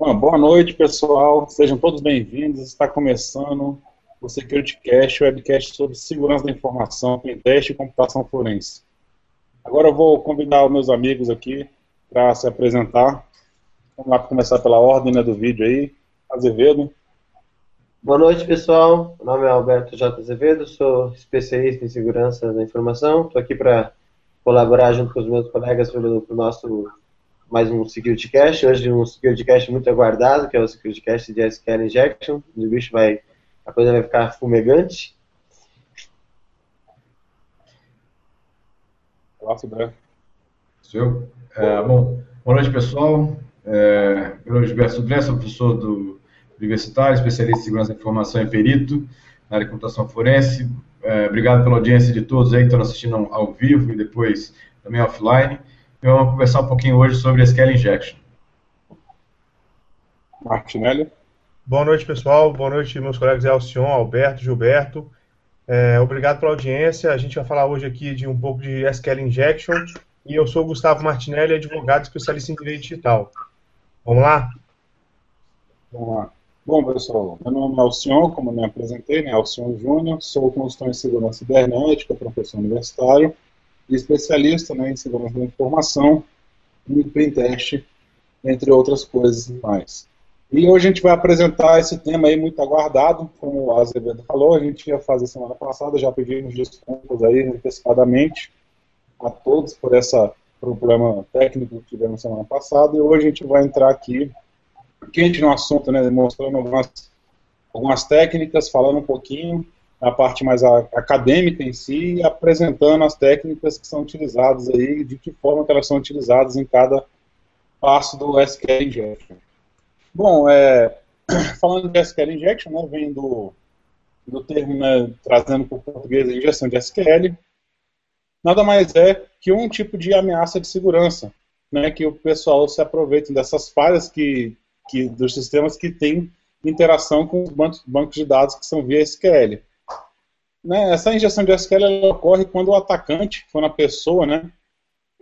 Bom, boa noite, pessoal. Sejam todos bem-vindos. Está começando o SecurityCast, o webcast sobre segurança da informação, teste e computação forense. Agora eu vou convidar os meus amigos aqui para se apresentar. Vamos lá começar pela ordem né, do vídeo aí. Azevedo. Boa noite, pessoal. Meu nome é Alberto J. Azevedo, sou especialista em segurança da informação. Estou aqui para colaborar junto com os meus colegas para o nosso mais um SecurityCast. Hoje um SecurityCast muito aguardado, que é o SecurityCast de SQL Injection. O bicho vai, a coisa vai ficar fumegante. Olá, Sudré. Seu. É, bom, boa noite, pessoal. É, meu nome é Gilberto Sudré, sou professor do universitário, especialista em segurança da informação e perito na área de computação forense. É, obrigado pela audiência de todos aí que estão assistindo ao vivo e depois também offline. E vamos conversar um pouquinho hoje sobre SQL Injection. Martinelli. Boa noite, pessoal. Boa noite, meus colegas Alcion, Alberto, Gilberto. É, obrigado pela audiência. A gente vai falar hoje aqui de um pouco de SQL Injection. E eu sou o Gustavo Martinelli, advogado especialista em direito digital. Vamos lá? Vamos lá. Bom, pessoal, meu nome é Alcion, como eu me apresentei, né, Alcion Júnior, sou consultor em segurança cibernética, professor universitário especialista né, em segurança da informação e pentest, entre outras coisas mais. E hoje a gente vai apresentar esse tema aí muito aguardado, como o Azevedo falou, a gente ia fazer semana passada, já pedimos desculpas aí antecipadamente a todos por esse problema técnico que tivemos semana passada, e hoje a gente vai entrar aqui quente no assunto, né, mostrando algumas, algumas técnicas, falando um pouquinho a parte mais acadêmica em si apresentando as técnicas que são utilizadas aí, de que forma que elas são utilizadas em cada passo do SQL Injection. Bom, é, falando de SQL Injection, né, vem do, do termo, né, trazendo para o português a injeção de SQL, nada mais é que um tipo de ameaça de segurança, né, que o pessoal se aproveita dessas falhas que que, dos sistemas que têm interação com os bancos de dados que são via SQL. Né, essa injeção de SQL ocorre quando o atacante, quando a pessoa, né,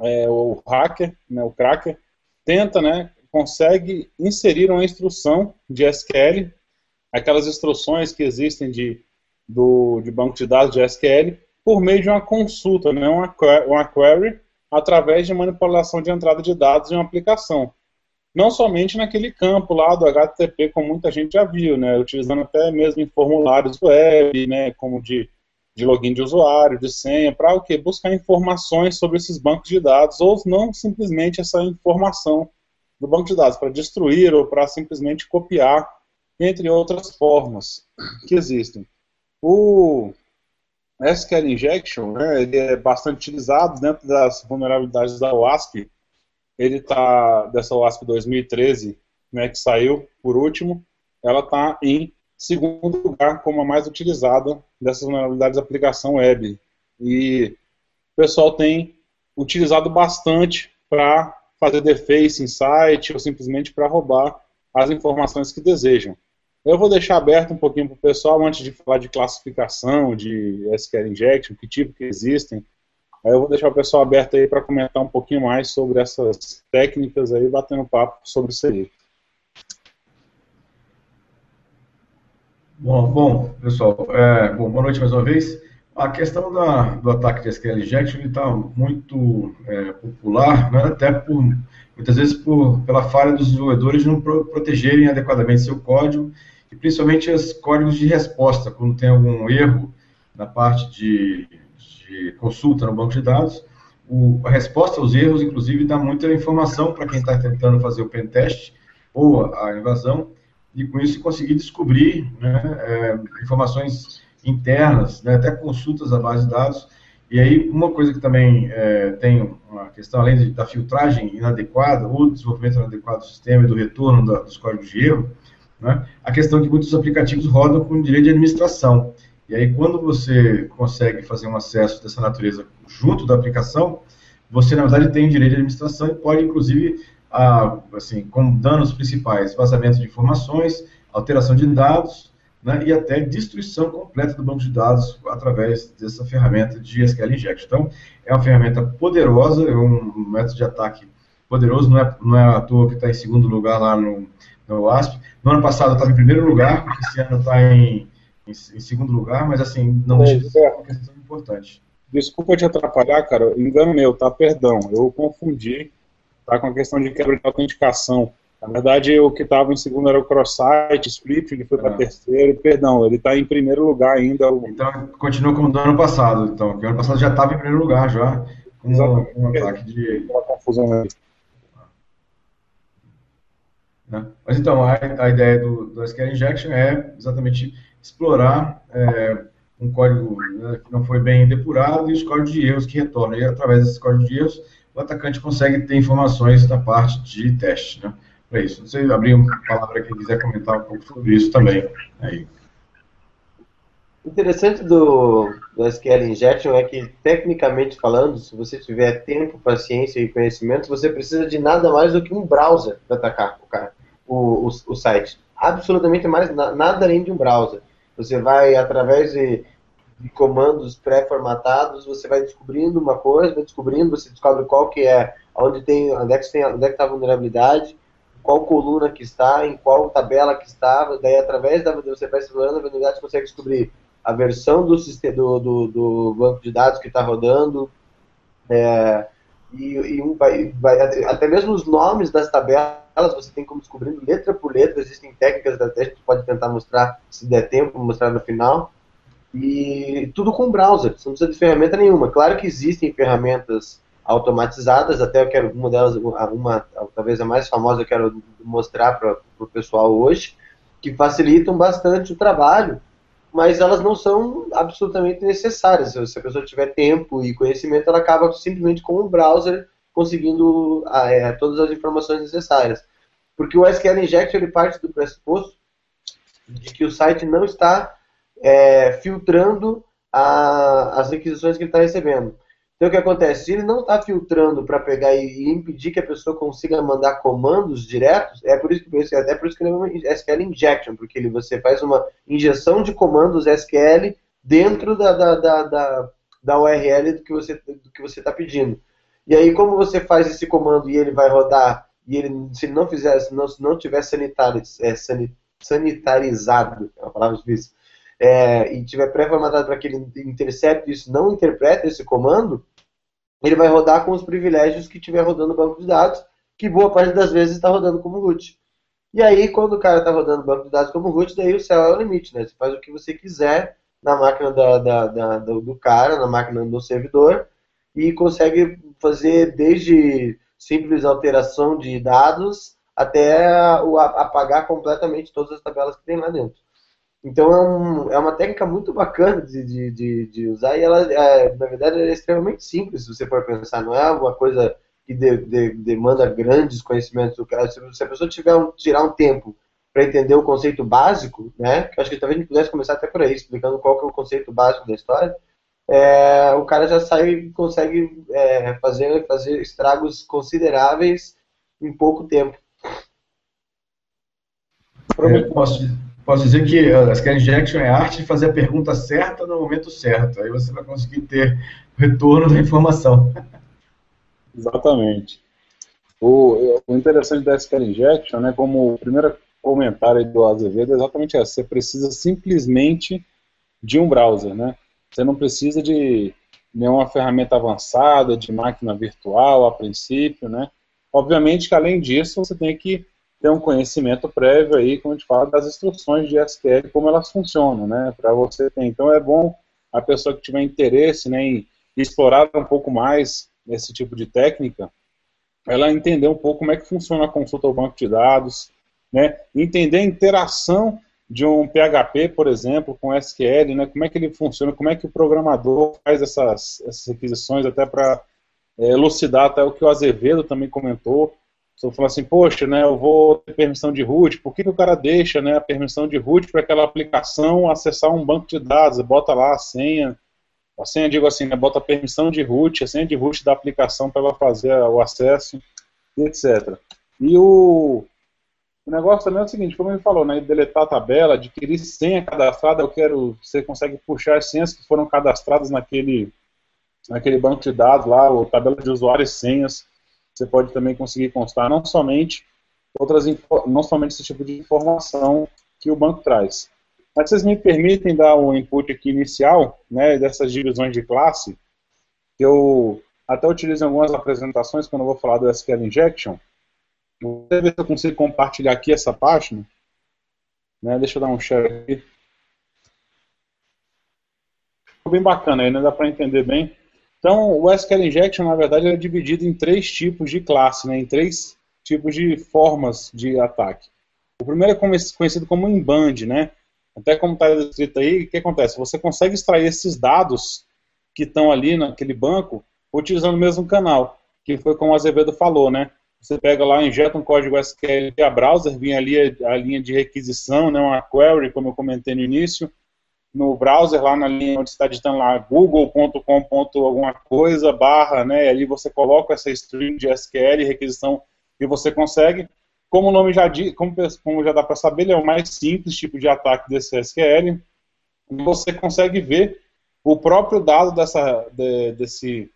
é, o hacker, né, o cracker, tenta, né, consegue inserir uma instrução de SQL, aquelas instruções que existem de, do, de banco de dados de SQL, por meio de uma consulta, né, uma, uma query, através de manipulação de entrada de dados em uma aplicação não somente naquele campo lá do HTTP, como muita gente já viu, né, utilizando até mesmo em formulários web, né, como de, de login de usuário, de senha, para o que? Buscar informações sobre esses bancos de dados, ou não simplesmente essa informação do banco de dados, para destruir ou para simplesmente copiar, entre outras formas que existem. O SQL Injection, né, ele é bastante utilizado dentro das vulnerabilidades da OASP, ele está dessa WASP 2013, né, que saiu por último, ela está em segundo lugar como a mais utilizada dessas vulnerabilidades de aplicação web. E o pessoal tem utilizado bastante para fazer deface em site ou simplesmente para roubar as informações que desejam. Eu vou deixar aberto um pouquinho para o pessoal antes de falar de classificação, de SQL injection, que tipo que existem, Aí eu vou deixar o pessoal aberto aí para comentar um pouquinho mais sobre essas técnicas aí, batendo papo sobre isso aí. Bom, bom pessoal, é, bom, boa noite mais uma vez. A questão da, do ataque de SQL injection está muito é, popular, né, até por, muitas vezes por, pela falha dos desenvolvedores de não pro, protegerem adequadamente seu código, e principalmente os códigos de resposta, quando tem algum erro na parte de de consulta no banco de dados, o, a resposta aos erros, inclusive, dá muita informação para quem está tentando fazer o pentest ou a, invasão, e com isso conseguir descobrir né, é, informações internas, né, até consultas à base de dados. E aí, uma coisa que também é, tem uma questão, além de, da filtragem inadequada, ou desenvolvimento inadequado do sistema e do retorno da, dos códigos de erro, né, a questão que muitos aplicativos rodam com direito de administração. E aí, quando você consegue fazer um acesso dessa natureza junto da aplicação, você, na verdade, tem direito de administração e pode, inclusive, a, assim, como danos principais, vazamento de informações, alteração de dados, né, e até destruição completa do banco de dados através dessa ferramenta de SQL Injection. Então, é uma ferramenta poderosa, é um método de ataque poderoso, não é, não é à toa que está em segundo lugar lá no, no WASP. No ano passado estava em primeiro lugar, esse ano está em, em, em, segundo lugar, mas assim, não deixa de ser uma questão importante. Desculpa te atrapalhar, cara, engano meu, tá? Perdão, eu confundi, tá? Com a questão de quebra de autenticação. Na verdade, o que estava em segundo era o cross-site, script, ele foi para ah. terceiro, perdão, ele está em primeiro lugar ainda. Então, continua como do ano passado, então, o ano passado já estava em primeiro lugar, já, com um, um ataque de... Uma confusão aí. Né? Mas então, a, a ideia do, do, SQL Injection é exatamente explorar é, um código né, que não foi bem depurado e os códigos de erros que retornam. E através desses códigos de erros, o atacante consegue ter informações da parte de teste. Né? Para isso. Você abrir uma palavra quem quiser comentar um pouco sobre isso também. Aí. O interessante do, do SQL Injection é que, tecnicamente falando, se você tiver tempo, paciência e conhecimento, você precisa de nada mais do que um browser para atacar o cara o, o, o site. Absolutamente mais nada além de um browser. Você vai, através de, de comandos pré-formatados, você vai descobrindo uma coisa, vai descobrindo, você descobre qual que é, onde tem, onde é que tem, onde é que está a vulnerabilidade, qual coluna que está, em qual tabela que está, daí através da você vai explorando a vulnerabilidade, você consegue descobrir a versão do, sistema, do, do, do banco de dados que está rodando, é, e, e até mesmo os nomes das tabelas você tem como descobrindo letra por letra, existem técnicas da teste, pode tentar mostrar, se der tempo, mostrar no final. E tudo com browser, você não precisa de ferramenta nenhuma. Claro que existem ferramentas automatizadas, até eu quero, uma delas, uma, talvez a mais famosa, eu quero mostrar para o pessoal hoje, que facilitam bastante o trabalho, mas elas não são absolutamente necessárias. Se a pessoa tiver tempo e conhecimento, ela acaba simplesmente com o browser conseguindo ah, é, todas as informações necessárias. Porque o SQL Injection ele parte do pressuposto de que o site não está é, filtrando a, as requisições que ele está recebendo. Então o que acontece? Se ele não está filtrando para pegar e, e, impedir que a pessoa consiga mandar comandos diretos, é por isso que até por isso que ele chama SQL Injection, porque ele, você faz uma injeção de comandos SQL dentro da, da, da, da, da URL do que você está pedindo. E aí, como você faz esse comando e ele vai rodar, e ele, se ele não fizer, se não, não tiver sanitariz, é, sanitarizado, é uma palavra difícil, é, e tiver pré-formatado para que ele intercepte isso, não interprete esse comando, ele vai rodar com os privilégios que tiver rodando no banco de dados, que boa parte das vezes está rodando como root. E aí, quando o cara está rodando banco de dados como root, daí o céu é o limite, né? Você faz o que você quiser na máquina da, da, da, do cara, na máquina do servidor, e consegue fazer desde simples alteração de dados até apagar completamente todas as tabelas que tem lá dentro. Então é, um, é uma técnica muito bacana de, de, de, de usar e ela, é, na verdade, é extremamente simples se você for pensar. Não é uma coisa que de, de, demanda grandes conhecimentos do cara. Se a pessoa tiver um, tirar um tempo para entender o conceito básico, né, que eu acho que talvez a gente pudesse começar até por aí, explicando qual que é o conceito básico da história, é, o cara já sai e consegue é, fazer, fazer estragos consideráveis em pouco tempo. É, posso, posso dizer que a SQL Injection é a arte de fazer a pergunta certa no momento certo. Aí você vai conseguir ter retorno da informação. Exatamente. O, o interessante da SQL Injection, né, como o primeiro comentário do Azevedo, é exatamente essa. Você precisa simplesmente de um browser, né? Você não precisa de nenhuma ferramenta avançada, de máquina virtual a princípio, né? Obviamente que além disso você tem que ter um conhecimento prévio aí, como a gente fala, das instruções de SQL, como elas funcionam, né? Para você ter. Então é bom a pessoa que tiver interesse né, em explorar um pouco mais esse tipo de técnica, ela entender um pouco como é que funciona a consulta ao banco de dados, né? Entender a interação de um PHP, por exemplo, com SQL, né? Como é que ele funciona? Como é que o programador faz essas, essas requisições até para é, elucidar até o que o Azevedo também comentou. Você falou assim, poxa, né, eu vou ter permissão de root, por que, que o cara deixa né, a permissão de root para aquela aplicação acessar um banco de dados? Bota lá a senha, a senha, digo assim, né, bota a permissão de root, a senha de root da aplicação para ela fazer o acesso, etc. E o, o negócio também é o seguinte, como ele falou, né, deletar a tabela, adquirir senha cadastrada, eu quero, você consegue puxar as senhas que foram cadastradas naquele, naquele banco de dados lá, ou tabela de usuários e senhas, você pode também conseguir constar não somente outras não somente esse tipo de informação que o banco traz. Mas vocês me permitem dar um input aqui inicial, né, dessas divisões de classe, que eu até utilizo em algumas apresentações quando eu vou falar do SQL Injection. Vou ver se eu consigo compartilhar aqui essa página. Né, deixa eu dar um share aqui. Ficou bem bacana aí, né, dá para entender bem. Então, o SQL Injection, na verdade, é dividido em três tipos de classe, né, em três tipos de formas de ataque. O primeiro é conhecido como inbound, né? Até como está escrito aí, o que acontece? Você consegue extrair esses dados que estão ali naquele banco utilizando o mesmo canal, que foi como o Azevedo falou, né? Você pega lá, injeta um código SQL via browser, vem ali a, a linha de requisição, né, uma query, como eu comentei no início, no browser, lá na linha onde está digitando lá google.com. alguma coisa, barra, né, e ali você coloca essa string de SQL, requisição, e você consegue. Como o nome já diz, como, como já dá para saber, ele é o mais simples tipo de ataque desse SQL. Você consegue ver o próprio dado dessa, de, desse,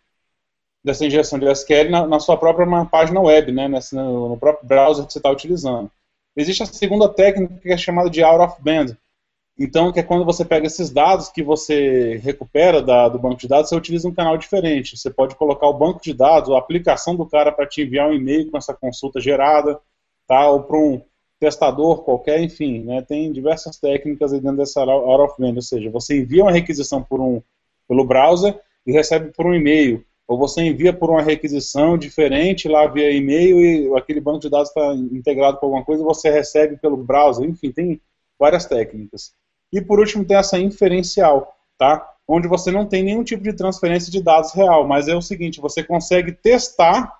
dessa injeção de SQL na, na sua própria página web, né, nesse, no, no próprio browser que você está utilizando. Existe a segunda técnica que é chamada de out of band, então, que é quando você pega esses dados que você recupera da, do banco de dados, você utiliza um canal diferente. Você pode colocar o banco de dados, a aplicação do cara para te enviar um e-mail com essa consulta gerada, tá? ou para um testador qualquer, enfim, né? tem diversas técnicas dentro dessa out of band, ou seja, você envia uma requisição por um, pelo browser e recebe por um e-mail, ou você envia por uma requisição diferente lá via e-mail e aquele banco de dados está integrado com alguma coisa você recebe pelo browser, enfim, tem várias técnicas. E por último tem essa inferencial, tá? Onde você não tem nenhum tipo de transferência de dados real, mas é o seguinte, você consegue testar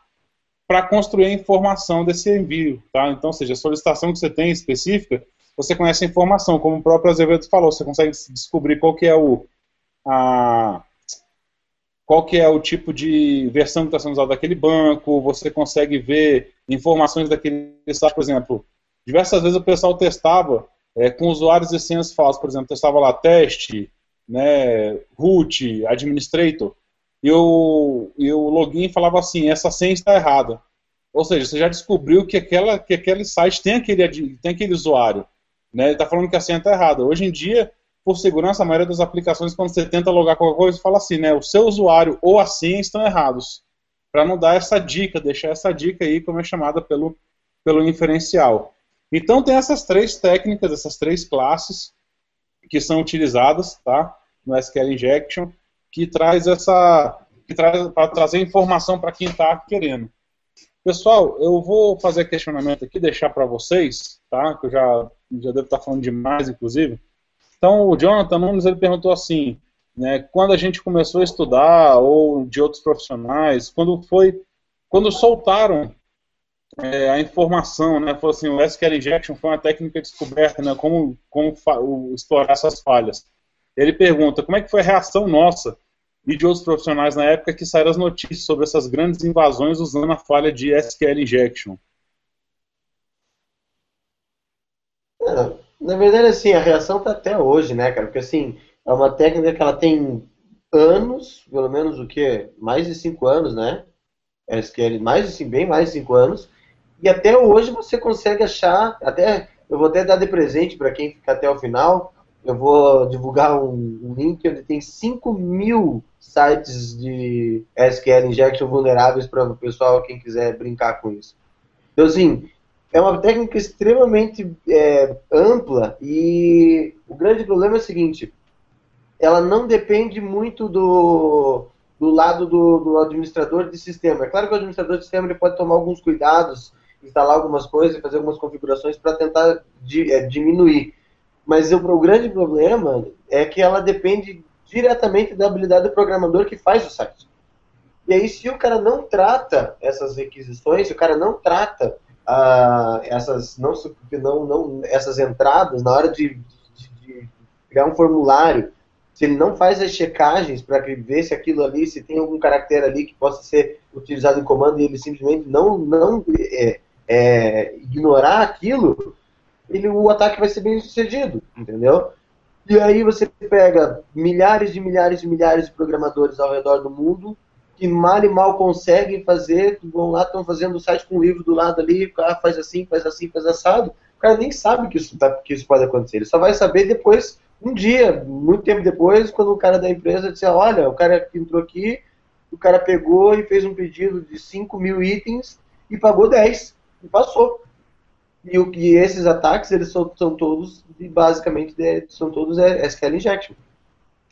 para construir a informação desse envio, tá? Então, seja, a solicitação que você tem específica, você conhece a informação, como o próprio Azevedo falou, você consegue descobrir qual que é o a, qual que é o tipo de versão que está sendo usada daquele banco, você consegue ver informações daquele site, por exemplo, diversas vezes o pessoal testava é, com usuários e senhas falsos, por exemplo, testava lá teste, né, root, administrator, e o, e o login falava assim, essa senha está errada. Ou seja, você já descobriu que, aquela, que aquele site tem aquele, tem aquele usuário. Né, ele está falando que a senha está errada. Hoje em dia, por segurança, a maioria das aplicações, quando você tenta logar qualquer coisa, fala assim, né, o seu usuário ou a senha estão errados. Para não dar essa dica, deixar essa dica aí, como é chamada pelo, pelo inferencial. Então tem essas três técnicas, essas três classes que são utilizadas, tá, no SQL Injection, que traz essa, que traz para trazer informação para quem está querendo. Pessoal, eu vou fazer questionamento aqui, deixar para vocês, tá? Que eu já já devo estar tá falando demais, inclusive. Então o Jonathan Nunes ele perguntou assim, né? Quando a gente começou a estudar ou de outros profissionais, quando foi, quando soltaram é, a informação, né? Falou assim, o SQL Injection foi uma técnica descoberta, né? Como, como explorar essas falhas. Ele pergunta, como é que foi a reação nossa e de outros profissionais na época que saíram as notícias sobre essas grandes invasões usando a falha de SQL Injection? É, na verdade, assim, a reação está até hoje, né, cara? Porque, assim, é uma técnica que ela tem anos, pelo menos o que? Mais de cinco anos, né? SQL, mais de, bem mais de cinco anos. E até hoje você consegue achar, até eu vou até dar de presente para quem fica até o final, eu vou divulgar um, um link onde tem 5 mil sites de SQL Injection vulneráveis para o pessoal, quem quiser brincar com isso. Então, assim, é uma técnica extremamente é, ampla e o grande problema é o seguinte, ela não depende muito do, do lado do, do administrador de sistema. É claro que o administrador de sistema ele pode tomar alguns cuidados instalar algumas coisas fazer algumas configurações para tentar di, é, diminuir. Mas o, o, grande problema é que ela depende diretamente da habilidade do programador que faz o site. E aí, se o cara não trata essas requisições, se o cara não trata ah, essas, não, não, não, essas entradas na hora de, de, de criar um formulário, se ele não faz as checagens para ver se aquilo ali, se tem algum caractere ali que possa ser utilizado em comando e ele simplesmente não, não é, é, ignorar aquilo, ele, o ataque vai ser bem sucedido, entendeu? E aí você pega milhares e milhares e milhares de programadores ao redor do mundo que mal e mal conseguem fazer, vão lá, estão fazendo o site com o livro do lado ali, cara faz assim, faz assim, faz assado, o cara nem sabe que isso, tá, que isso pode acontecer, ele só vai saber depois, um dia, muito tempo depois, quando o cara da empresa disser, olha, o cara que entrou aqui, o cara pegou e fez um pedido de 5 mil itens e pagou 10, e passou. E, o, e esses ataques, eles são, são todos, basicamente, são todos SQL injection.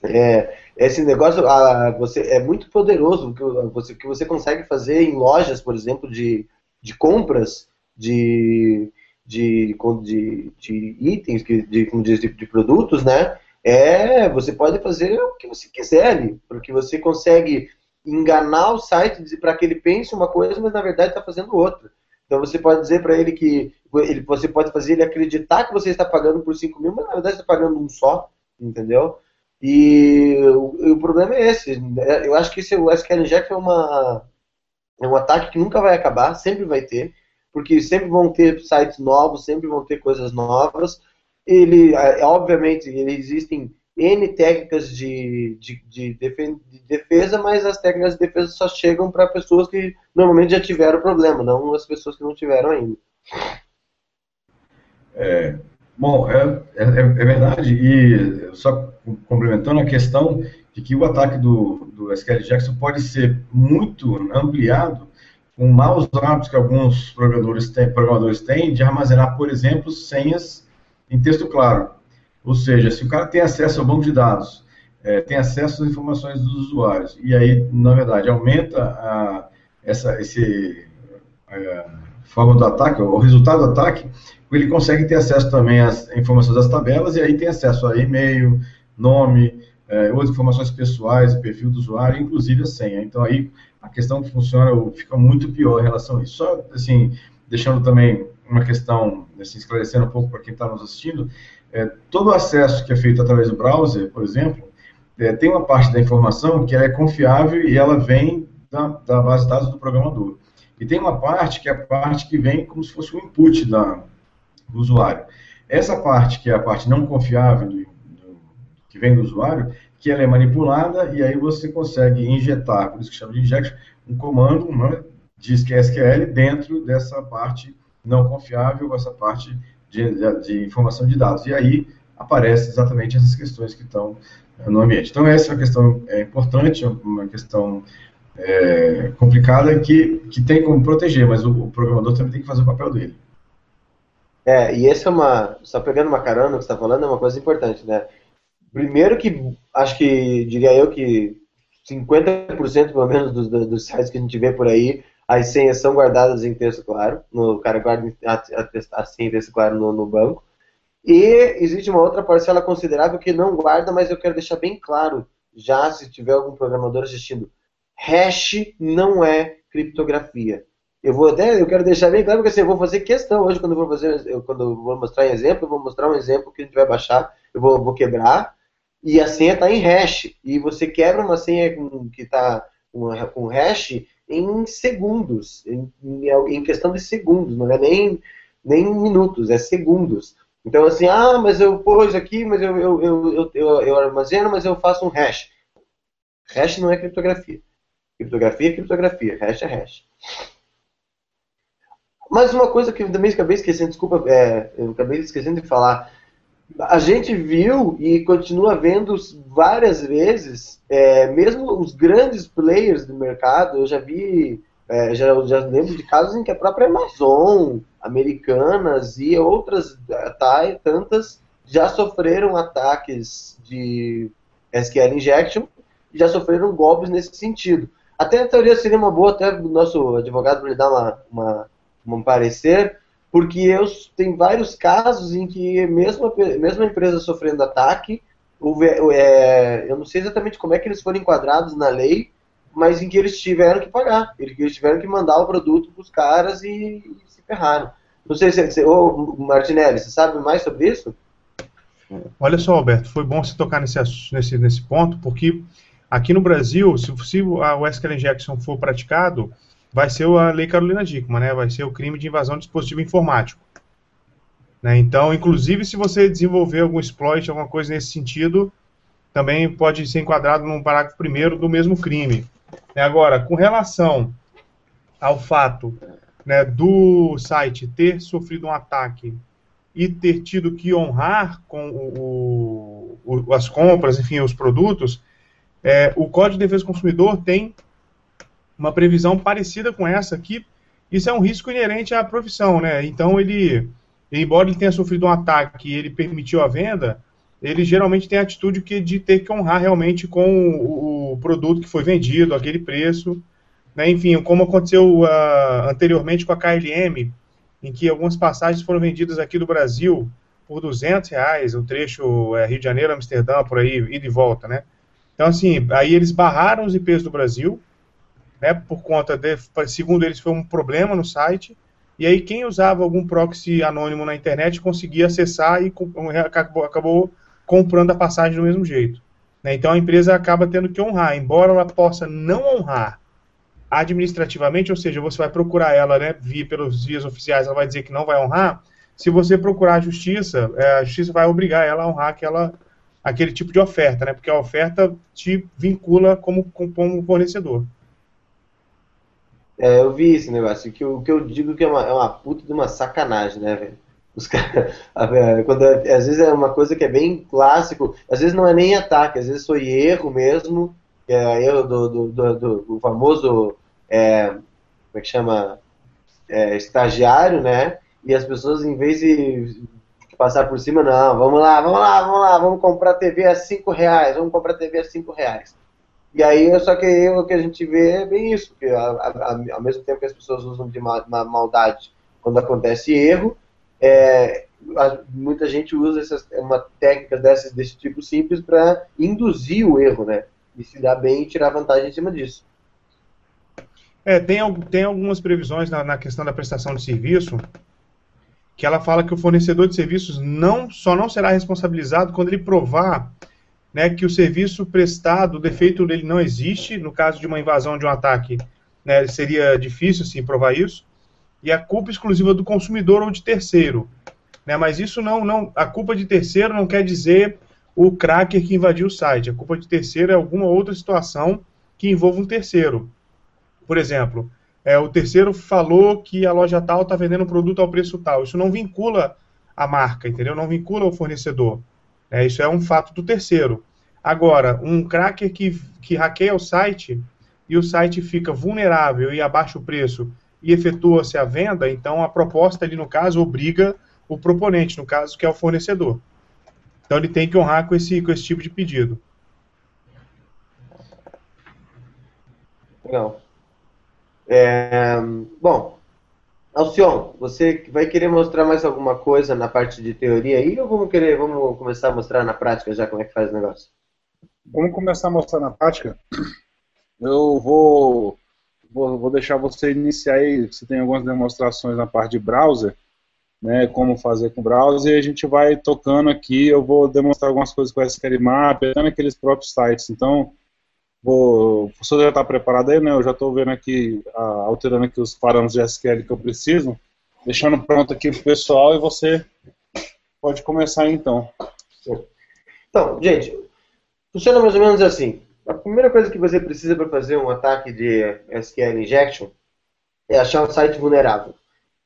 É, esse negócio a, você, é muito poderoso o que você, que você consegue fazer em lojas, por exemplo, de, de compras de, de, de, de itens, de, de, de produtos, né? É, você pode fazer o que você quiser porque você consegue enganar o site para que ele pense uma coisa, mas na verdade está fazendo outra. Então você pode dizer para ele que ele, você pode fazer ele acreditar que você está pagando por 5 mil, mas na verdade está pagando um só, entendeu? E o, o, problema é esse. Né? Eu acho que esse, o SQL Inject é, uma, é um ataque que nunca vai acabar, sempre vai ter, porque sempre vão ter sites novos, sempre vão ter coisas novas. Ele, é, obviamente, ele, existem N técnicas de, de, de, defesa, mas as técnicas de defesa só chegam para pessoas que normalmente já tiveram problema, não as pessoas que não tiveram ainda. É, bom, é, é, é verdade, e só complementando a questão de que o ataque do, do SQL Jackson pode ser muito ampliado com maus hábitos que alguns programadores têm, programadores têm de armazenar, por exemplo, senhas em texto claro. Ou seja, se o cara tem acesso ao banco de dados, é, tem acesso às informações dos usuários, e aí, na verdade, aumenta a, essa esse, a forma do ataque, o resultado do ataque, ele consegue ter acesso também às informações das tabelas, e aí tem acesso a e-mail, nome, é, outras informações pessoais, perfil do usuário, inclusive a senha. Então aí a questão que funciona fica muito pior em relação a isso. Só assim, deixando também uma questão, assim, esclarecendo um pouco para quem está nos assistindo, é, todo acesso que é feito através do browser, por exemplo, é, tem uma parte da informação que é confiável e ela vem da, da, base de dados do programador. E tem uma parte que é a parte que vem como se fosse o input da, do usuário. Essa parte, que é a parte não confiável do, do, que vem do usuário, que ela é manipulada e aí você consegue injetar, por isso que chama de injection, um comando, diz que é SQL, dentro dessa parte não confiável, essa parte de, de, de informação de dados. E aí aparecem exatamente essas questões que estão no ambiente. Então, essa é uma questão é, importante, uma questão é, complicada que, que tem como proteger, mas o, o, programador também tem que fazer o papel dele. É, e essa é uma. Só pegando uma carona que você está falando, é uma coisa importante, né? Primeiro que acho que diria eu que 50% pelo menos dos, dos sites que a gente vê por aí as senhas são guardadas em texto claro, no, o cara guarda a, a, a senha em texto claro no, no, banco. E existe uma outra parcela considerável que não guarda, mas eu quero deixar bem claro, já se tiver algum programador assistindo, hash não é criptografia. Eu vou até, eu quero deixar bem claro, porque assim, eu vou fazer questão hoje, quando eu vou fazer, eu, quando eu vou mostrar em exemplo, eu vou mostrar um exemplo que a gente vai baixar, eu vou, vou quebrar, e a senha está em hash, e você quebra uma senha que está com hash, em segundos, em, em, questão de segundos, não é nem, nem minutos, é segundos. Então, assim, ah, mas eu pus aqui, mas eu, eu, eu, eu, eu armazeno, mas eu faço um hash. Hash não é criptografia. Criptografia é criptografia, hash é hash. Mas uma coisa que eu também acabei esquecendo, desculpa, é, eu acabei esquecendo de falar a gente viu e continua vendo várias vezes, é, mesmo os grandes players do mercado, eu já vi, é, já, já lembro de casos em que a própria Amazon, Americanas e outras tá, tantas já sofreram ataques de SQL injection já sofreram golpes nesse sentido. Até a teoria seria uma boa, até o nosso advogado lhe dar uma, uma, um parecer, porque eu tem vários casos em que mesmo a, mesmo a empresa sofrendo ataque, o, é, eu não sei exatamente como é que eles foram enquadrados na lei, mas em que eles tiveram que pagar, eles tiveram que mandar o produto para os caras e, e, se ferraram. Não sei se, se ô, Martinelli, você sabe mais sobre isso? Olha só, Alberto, foi bom você tocar nesse, nesse, nesse ponto, porque aqui no Brasil, se, se a Injection for praticado, vai ser a Lei Carolina Dickmann, né? Vai ser o crime de invasão de dispositivo informático. Né? Então, inclusive, se você desenvolver algum exploit, alguma coisa nesse sentido, também pode ser enquadrado num parágrafo primeiro do mesmo crime. Agora, com relação ao fato né, do site ter sofrido um ataque e ter tido que honrar com o, o, as compras, enfim, os produtos, é, o Código de Defesa do Consumidor tem uma previsão parecida com essa aqui. Isso é um risco inerente à profissão, né? Então ele, embora ele tenha sofrido um ataque e ele permitiu a venda, ele geralmente tem a atitude que, de ter que honrar realmente com o, o produto que foi vendido, aquele preço. Né? Enfim, como aconteceu uh, anteriormente com a KLM, em que algumas passagens foram vendidas aqui do Brasil por 200 reais, o trecho é, Rio de Janeiro, Amsterdã, por aí, ida e volta, né? Então, assim, aí eles barraram os IPs do Brasil, né, por conta de, segundo eles, foi um problema no site, e aí quem usava algum proxy anônimo na internet conseguia acessar e acabou, acabou comprando a passagem do mesmo jeito. Né? Então a empresa acaba tendo que honrar, embora ela possa não honrar administrativamente, ou seja, você vai procurar ela, né, via pelos vias oficiais, ela vai dizer que não vai honrar. Se você procurar a justiça, é, a justiça vai obrigar ela a honrar aquela, aquele tipo de oferta, né, porque a oferta te vincula como, como fornecedor. É, eu vi esse negócio, que o que eu digo que é uma, é uma puta de uma sacanagem, né, velho? Os caras, quando às vezes é uma coisa que é bem clássico, às vezes não é nem ataque, às vezes foi erro mesmo, é erro do, do, do, do famoso é, como é que chama? É, estagiário, né? E as pessoas, em vez de passar por cima, não, vamos lá, vamos lá, vamos lá, vamos comprar TV a 5 reais, vamos comprar TV a 5 reais. E aí, só que o que a gente vê é bem isso, que a, a, a, ao mesmo tempo que as pessoas usam de ma, ma, maldade quando acontece erro, é, muita gente usa essas, uma técnica dessas, desse tipo simples para induzir o erro, né? E se dar bem e tirar vantagem em cima disso. É, tem, tem algumas previsões na, na questão da prestação de serviço que ela fala que o fornecedor de serviços não só não será responsabilizado quando ele provar né, que o serviço prestado, o defeito dele não existe, no caso de uma invasão, de um ataque, né, seria difícil assim, provar isso, e a culpa exclusiva do consumidor ou de terceiro. Né, mas isso não, não, a culpa de terceiro não quer dizer o cracker que invadiu o site, a culpa de terceiro é alguma outra situação que envolva um terceiro. Por exemplo, é, o terceiro falou que a loja tal está vendendo um produto ao preço tal. Isso não vincula a marca, entendeu? Não vincula o fornecedor. É, isso é um fato do terceiro. Agora, um cracker que, que hackeia o site e o site fica vulnerável e abaixa o preço e efetua-se a venda, então a proposta ali, no caso, obriga o proponente, no caso, que é o fornecedor. Então ele tem que honrar com esse, com esse tipo de pedido. Legal. É, bom, Alcion, você vai querer mostrar mais alguma coisa na parte de teoria aí ou vamos querer, vamos começar a mostrar na prática já como é que faz o negócio? Vamos começar a mostrar na prática. Eu vou, vou, vou deixar você iniciar aí, você tem algumas demonstrações na parte de browser, né, como fazer com o browser, e a gente vai tocando aqui, eu vou demonstrar algumas coisas com SQL Map, até naqueles próprios sites. Então, Vou, o professor já está preparado aí, né? Eu já estou vendo aqui, alterando aqui os parâmetros de SQL que eu preciso, deixando pronto aqui para o pessoal e você pode começar então. Então, gente, funciona mais ou menos assim. A primeira coisa que você precisa para fazer um ataque de SQL injection é achar um site vulnerável.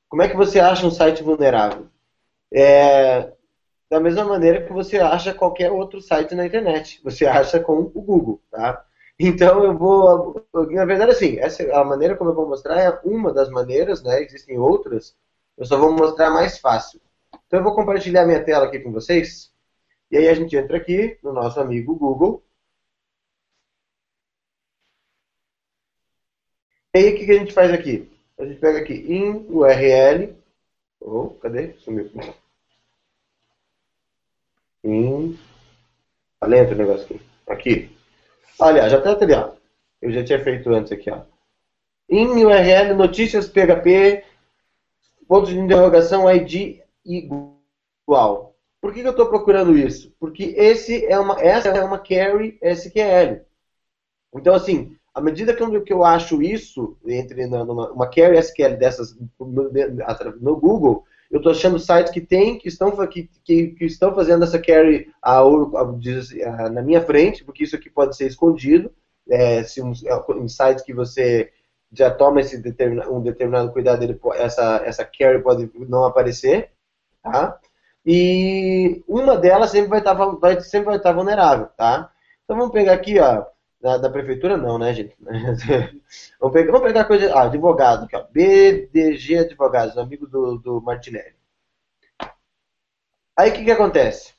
Como é que você acha um site vulnerável? É, da mesma maneira que você acha qualquer outro site na internet. Você acha com o Google, tá? Então eu vou, na verdade assim, essa a maneira como eu vou mostrar é uma das maneiras, né? Existem outras. Eu só vou mostrar mais fácil. Então eu vou compartilhar minha tela aqui com vocês. E aí a gente entra aqui no nosso amigo Google. E aí o que, a gente faz aqui? A gente pega aqui em URL. Oh, cadê? Sumiu. Em. Tá lento o negócio aqui. Aqui. Aliás, já até ali, ó. Eu já tinha feito antes aqui, ó. Em URL, notícias PHP, ponto de interrogação, ID igual. Por que, que eu estou procurando isso? Porque esse é uma, essa é uma carry SQL. Então, assim, à medida que eu, acho isso, entre uma carry SQL dessas no Google, eu estou achando sites que tem, que estão, que, que, que estão fazendo essa carry a, a, na minha frente, porque isso aqui pode ser escondido. é, se um, é, um site que você já toma esse um determinado cuidado, ele, essa, essa carry pode não aparecer, tá? E uma delas sempre vai estar, vai, sempre vai estar vulnerável, tá? Então vamos pegar aqui, ó, da, da prefeitura não, né, gente? vamos, pegar, vamos pegar coisa, ah, advogado, aqui, ó, BDG Advogados, amigo do, do Martinelli. Aí o que que acontece?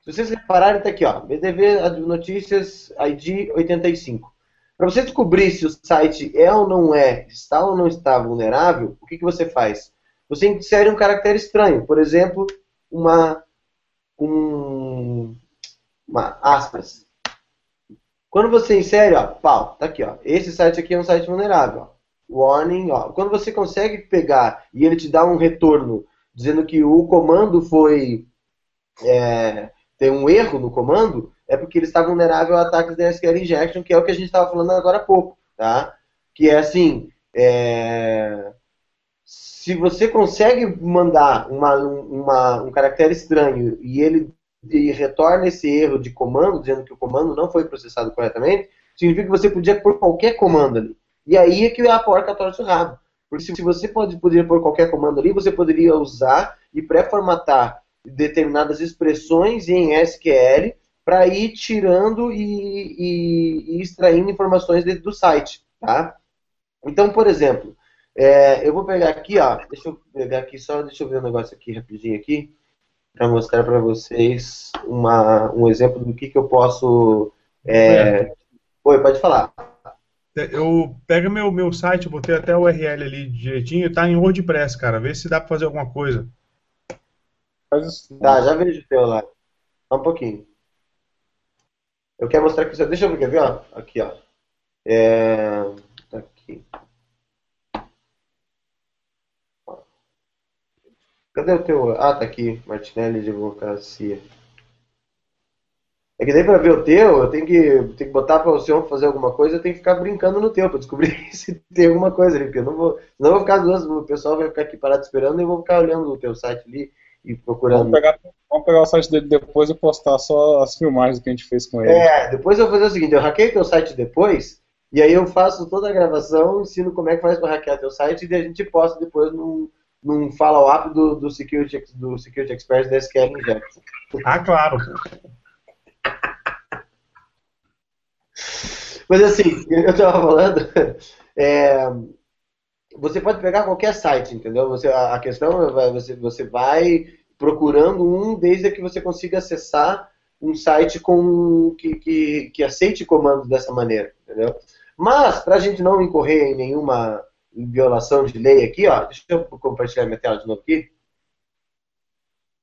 Se vocês repararem, tá aqui, ó, BDV Notícias ID 85. Para você descobrir se o site é ou não é, está ou não está vulnerável, o que, que você faz? Você insere um caractere estranho, por exemplo, uma, um, uma aspas. Quando você insere, ó, pau, tá aqui, ó. Esse site aqui é um site vulnerável. Ó. Warning, ó. Quando você consegue pegar e ele te dá um retorno dizendo que o comando foi é, tem um erro no comando, é porque ele está vulnerável a ataques de SQL injection, que é o que a gente estava falando agora há pouco, tá? Que é assim, é... se você consegue mandar uma, uma, um caractere estranho e ele e retorna esse erro de comando, dizendo que o comando não foi processado corretamente, significa que você podia pôr qualquer comando ali. E aí é que a porca torce o rabo. Porque se você pode, poderia pôr qualquer comando ali, você poderia usar e pré-formatar determinadas expressões em SQL para ir tirando e, e, e, extraindo informações dentro do site, tá? Então, por exemplo, é, eu vou pegar aqui, ó, deixa eu pegar aqui só, deixa eu ver um negócio aqui rapidinho aqui, para mostrar para vocês uma, um exemplo do que, que eu posso... É... Oi, pode falar. Eu pego meu, meu site, eu botei até o URL ali direitinho, tá em WordPress, cara, vê se dá para fazer alguma coisa. Tá, já vejo o teu lá. Só um pouquinho. Eu quero mostrar que você. Deixa eu ver, quer ver? Ó? Aqui, ó. É... Tá aqui. Cadê o teu? Ah, tá aqui. Martinelli de Advocacia. É que daí pra ver o teu, eu tenho que, tenho que botar para o senhor fazer alguma coisa, eu tenho que ficar brincando no teu para descobrir se tem alguma coisa ali, porque eu não vou. Senão eu vou ficar duas, o pessoal vai ficar aqui parado esperando e eu vou ficar olhando o teu site ali e procurando. Vamos pegar, vamos pegar o site dele depois e postar só as filmagens que a gente fez com ele. É, depois eu vou fazer o seguinte, eu hackeio teu site depois, e aí eu faço toda a gravação, ensino como é que faz para hackear teu site e a gente posta depois num, num follow-up do, do, security, do Security Expert da SQL Injection. Ah, claro. Mas assim, eu estava falando, é, você pode pegar qualquer site, entendeu? Você, a, a questão é você, você vai procurando um desde que você consiga acessar um site com que, que, que aceite comandos dessa maneira, entendeu? Mas, para a gente não incorrer em nenhuma violação de lei aqui, ó, deixa eu compartilhar minha tela de novo aqui.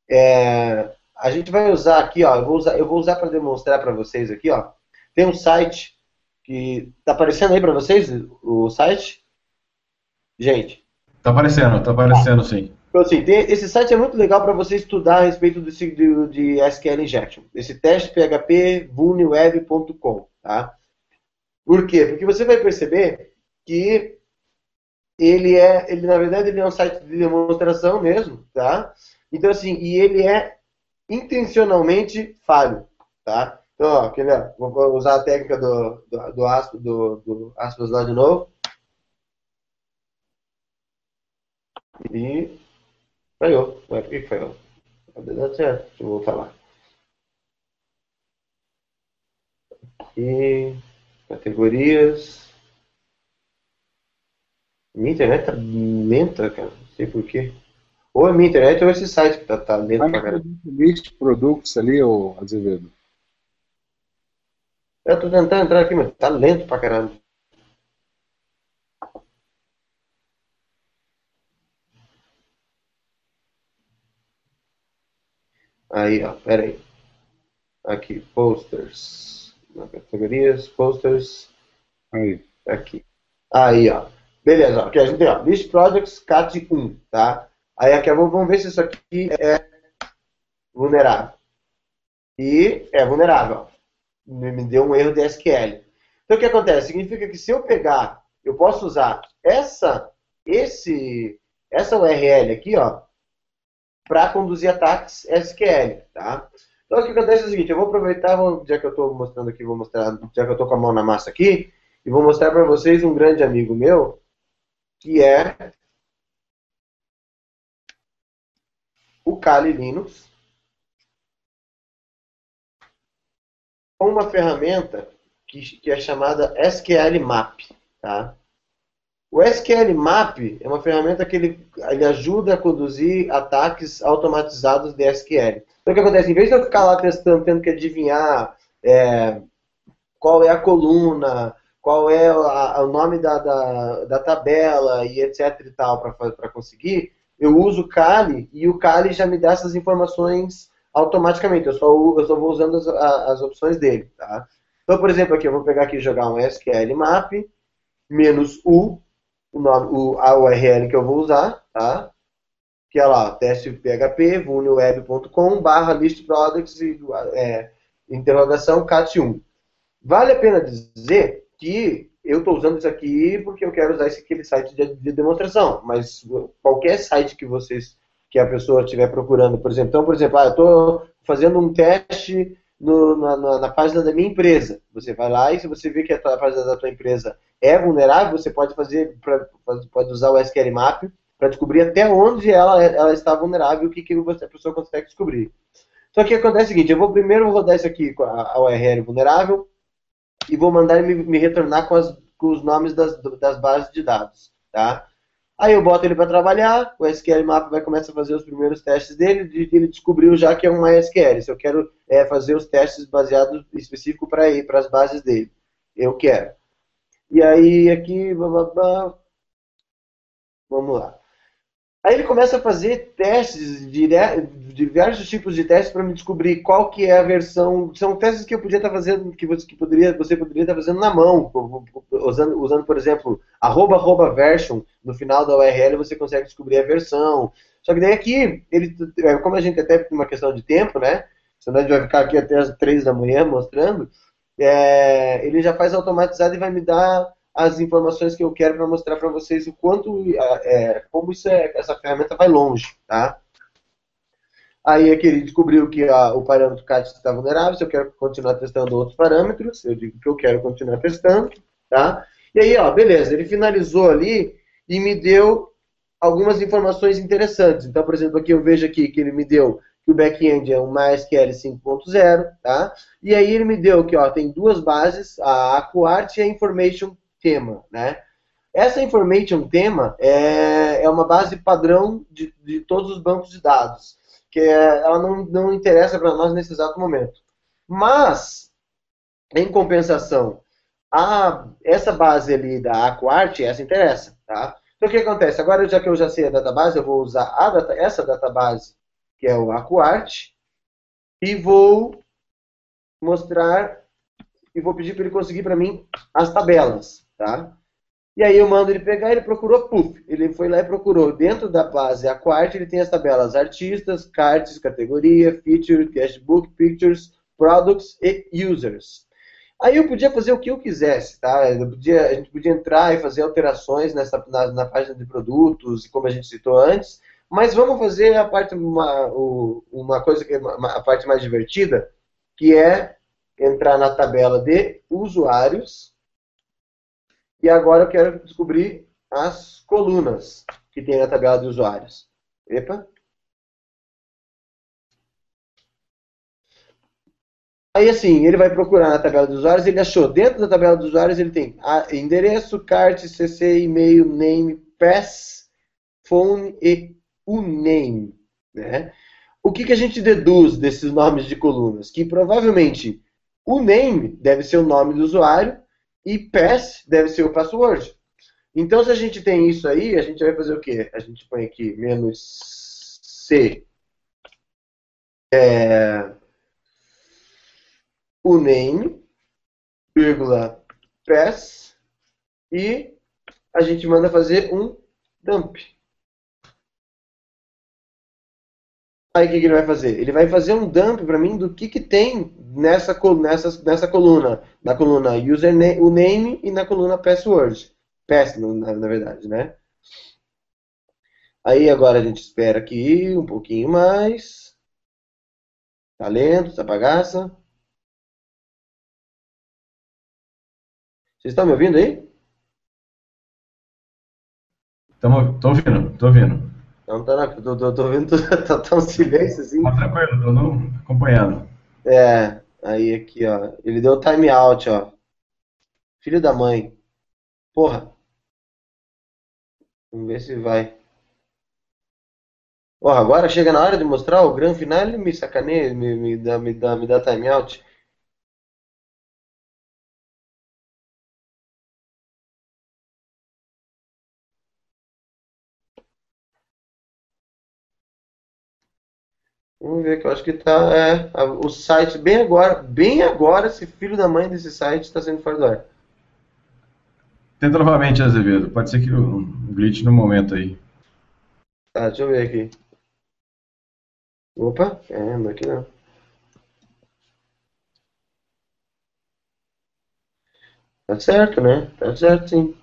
É, a gente vai usar aqui, ó, eu vou usar, eu vou usar para demonstrar para vocês aqui, ó. Tem um site que está aparecendo aí para vocês o site gente? Tá aparecendo, tá aparecendo sim. Então, assim, esse site é muito legal para você estudar a respeito do, de, de SQL Injection. Esse teste PHP vulniweb.com, tá? Por quê? Porque você vai perceber que ele é, ele na verdade ele é um site de demonstração mesmo, tá? Então assim, e ele é intencionalmente falho, tá? Então, ó, quer ver? Vou usar a técnica do, do, do, aspas, do, do aspas lá de novo. E falhou. Ué, por que falhou? Deu certo, eu vou falar. Aqui, categorias. Minha internet tá lenta, cara. Não sei porquê. Ou é minha internet ou esse site que tá, tá lento pra caramba. List produtos ali, ô Azevedo. Eu tô tentando entrar aqui, mas tá lento pra caramba. Aí, ó, pera aí. Aqui, posters. Na categorias, posters. Aí. Aqui. Aí, ó. Beleza. Aqui a gente tem, ó, list projects cat 1, tá? Aí aqui vamos ver se isso aqui é vulnerável. E é vulnerável. Me deu um erro de SQL. Então o que acontece? Significa que se eu pegar, eu posso usar essa, esse, essa URL aqui, ó, para conduzir ataques SQL, tá? Então o que acontece é o seguinte, eu vou aproveitar, vou, já que eu estou mostrando aqui, vou mostrar, já que eu estou com a mão na massa aqui, e vou mostrar para vocês um grande amigo meu, que é o Kali Linux, com uma ferramenta que, que é chamada SQL Map. Tá? O SQL Map é uma ferramenta que ele, ele ajuda a conduzir ataques automatizados de SQL. Então o que acontece? Em vez de eu ficar lá testando, tendo que adivinhar é, qual é a coluna, qual é a, o nome da, da, da, tabela e etc e tal para conseguir, eu uso o Kali e o Kali já me dá essas informações automaticamente. Eu só, eu só vou usando as, as opções dele. Tá? Então, por exemplo, aqui eu vou pegar aqui e jogar um SQL map menos U, o nome, o, a URL que eu vou usar, tá? que é lá, teste PHP, vulnweb.com, barra list products é, interrogação cat1. Vale a pena dizer que eu estou usando isso aqui porque eu quero usar esse aquele site de, de, demonstração, mas qualquer site que vocês que a pessoa estiver procurando, por exemplo, então, por exemplo, ah, eu estou fazendo um teste no, na, na, na, página da minha empresa. Você vai lá e se você vê que a, tua, a página da tua empresa é vulnerável, você pode fazer, pra, pode usar o SQL Map para descobrir até onde ela, ela está vulnerável e o que, que a pessoa consegue descobrir. Só que acontece o seguinte, eu vou primeiro rodar isso aqui com a, a URL vulnerável, e vou mandar ele me, retornar com, as, com, os nomes das, das bases de dados, tá? Aí eu boto ele para trabalhar, o SQL Map vai começar a fazer os primeiros testes dele, e ele descobriu já que é um MySQL. Se eu quero é, fazer os testes baseados específico para ir para as bases dele, eu quero. E aí aqui, blá, blá, blá. vamos lá. Aí ele começa a fazer testes, diversos tipos de testes para me descobrir qual que é a versão. São testes que eu podia estar fazendo, que você, que poderia, poderia estar fazendo na mão, usando, usando por exemplo, arroba, arroba version, no final da URL você consegue descobrir a versão. Só que daí aqui, ele, é, como a gente até tem uma questão de tempo, né? Senão a gente vai ficar aqui até as três da manhã mostrando, é, ele já faz automatizado e vai me dar as informações que eu quero para mostrar para vocês o quanto, é, como isso é, essa ferramenta vai longe, tá? Aí aqui ele descobriu que a, o parâmetro CAT está vulnerável, se eu quero continuar testando outros parâmetros, eu digo que eu quero continuar testando, tá? E aí, ó, beleza, ele finalizou ali e me deu algumas informações interessantes. Então, por exemplo, aqui eu vejo aqui que ele me deu que o back-end é um MySQL 5.0, tá? E aí ele me deu que, ó, tem duas bases, a AcuArt e a Information tema, né? Essa information tema é, é uma base padrão de, de todos os bancos de dados, que é, ela não, não interessa para nós nesse exato momento. Mas, em compensação, a, essa base ali da Aquart, essa interessa, tá? Então o que acontece? Agora, já que eu já sei a database, eu vou usar data, essa database, que é o Aquart, e vou mostrar e vou pedir para ele conseguir para mim as tabelas tá? E aí eu mando ele pegar, ele procurou, puf, ele foi lá e procurou. Dentro da base a quarta, ele tem as tabelas artistas, cards, categoria, feature, cashbook, pictures, products e users. Aí eu podia fazer o que eu quisesse, tá? Eu podia, a gente podia entrar e fazer alterações nessa, na, na página de produtos, como a gente citou antes, mas vamos fazer a parte, uma, uma coisa que é a parte mais divertida, que é entrar na tabela de usuários, e agora eu quero descobrir as colunas que tem na tabela de usuários. Epa. Aí assim, ele vai procurar na tabela dos usuários, ele achou, dentro da tabela dos usuários ele tem endereço, cart, cc, e-mail, name, pass, phone e uname. Né? O que, que a gente deduz desses nomes de colunas? Que provavelmente o name deve ser o nome do usuário e pass deve ser o password. Então, se a gente tem isso aí, a gente vai fazer o quê? A gente põe aqui menos C é, o name, vírgula, pass, e a gente manda fazer um dump. Aí o que, que, ele vai fazer? Ele vai fazer um dump para mim do que, que tem nessa, nessa, nessa coluna. Na coluna username, o name e na coluna password. Pass, na, na verdade, né? Aí agora a gente espera aqui um pouquinho mais. Tá lento, essa bagaça. Vocês estão me ouvindo aí? Tô ouvindo, tô ouvindo. Não, tá, não, tô, tô, tô ouvindo, tá, tá um silêncio assim. Tá tranquilo, tô não, acompanhando. É, aí aqui, ó. Ele deu time out, ó. Filho da mãe. Porra. Vamos ver se vai. Porra, agora chega na hora de mostrar o grande final, ele me sacaneia, me, me dá, me dá, me dá time out. Vamos ver que eu acho que tá. É, a- o site, bem agora, bem agora, esse filho da mãe desse site está sendo fora do ar. Tenta novamente, Azevedo. Pode ser que o um glitch no momento aí. Tá, deixa eu ver aqui. Opa, é, não aqui não. Tá certo, né? Tá certo, sim.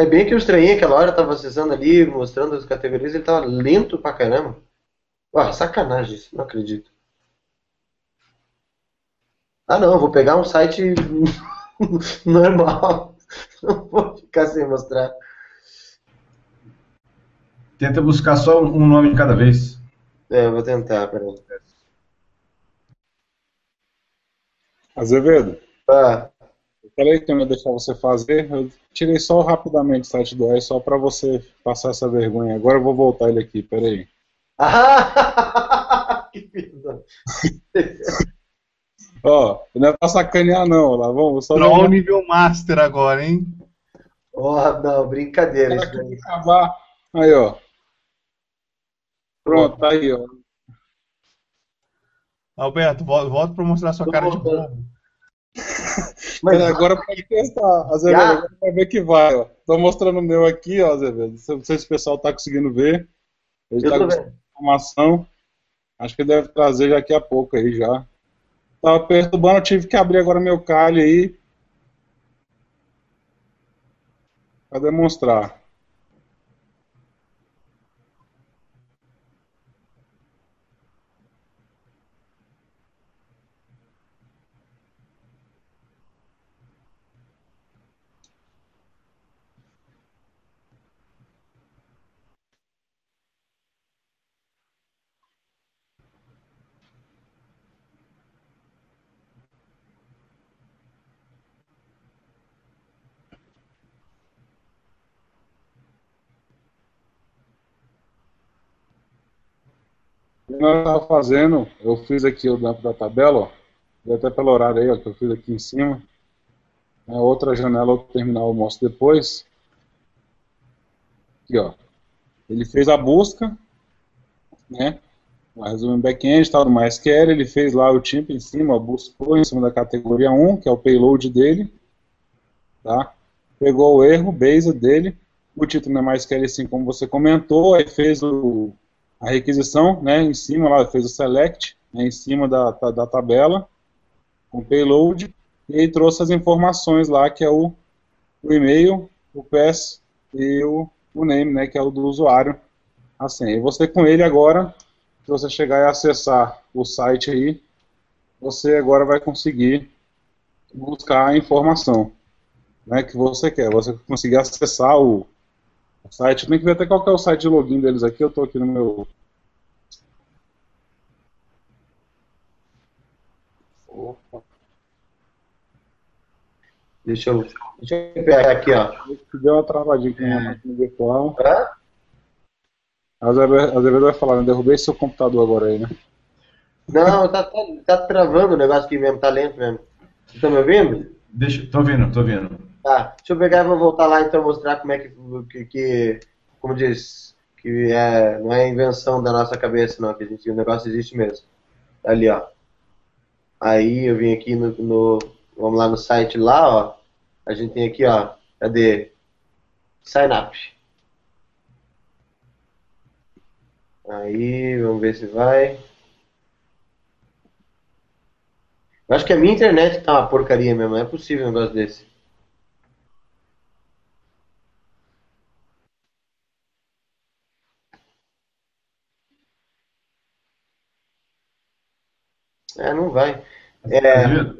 É bem que eu estranhei aquela hora, eu tava acessando ali, mostrando as categorias, ele tava lento pra caramba. Ué, sacanagem isso, não acredito. Ah não, eu vou pegar um site normal. Não vou ficar sem mostrar. Tenta buscar só um nome de cada vez. É, eu vou tentar, peraí. Azevedo, Ah, peraí que eu não ia deixar você fazer. Eu tirei só rapidamente o site do R só para você passar essa vergonha. Agora eu vou voltar ele aqui, peraí. Ah, que filho da- Ó, não é pra sacanear não, lá vamos só Troll nível Master agora, hein? Oh, não, brincadeira. Acabar. Aí, ó. Pronto, tá aí, ó. Alberto, vol- volta pra mostrar sua Tô cara de voltando. bobo. Mas agora pode testar, Azevedo, Já? agora vai ver que vai, ó. Tô mostrando o meu aqui, ó, Azevedo. Não sei se o pessoal tá conseguindo ver. Ele eu tá com informação. Acho que deve trazer daqui a pouco aí já. Tava perturbando, tive que abrir agora meu calho aí. Pra demonstrar. Eu tava fazendo, eu fiz aqui o da, da tabela, ó. Até pelo horário aí, ó, que eu fiz aqui em cima. É, outra janela, outro terminal eu mostro depois. Aqui, ó. Ele fez a busca, né? Em back-end, tal, no MySQL, ele fez lá o tempo em cima, ó, buscou em cima da categoria 1, que é o payload dele, tá? Pegou o erro, base dele, o título não é MySQL sim, como você comentou, aí fez o, a requisição, né, em cima lá, fez o select, né, em cima da, da, da tabela, com payload, e aí trouxe as informações lá, que é o, o e-mail, o pass e o, o name, né, que é o do usuário, assim, e você com ele agora, se você chegar e acessar o site aí, você agora vai conseguir buscar a informação né, que você quer. Você conseguir acessar o, o site. Tem que ver até qual que é o site de login deles aqui. Eu estou aqui no meu. Opa, Deixa eu, deixa eu pegar aqui, ó. deu uma travadinha aqui na minha máquina virtual. Hã? A Azevedo vai falar, né? Derrubei seu computador agora aí, né? Não, tá, tá, tá travando o negócio aqui mesmo, tá lento mesmo. Vocês estão me ouvindo? Deixa, tô ouvindo, tô ouvindo. Tá, deixa eu pegar e vou voltar lá então mostrar como é que, que, que como diz, que é, não é invenção da nossa cabeça não, que a gente, o negócio existe mesmo. Ali, ó. Aí eu vim aqui no, no vamos lá no site lá, ó. A gente tem aqui, ó, cadê? Sign up. Aí, vamos ver se vai. Eu acho que a minha internet tá uma porcaria mesmo, não é possível um negócio desse. É, não vai. É...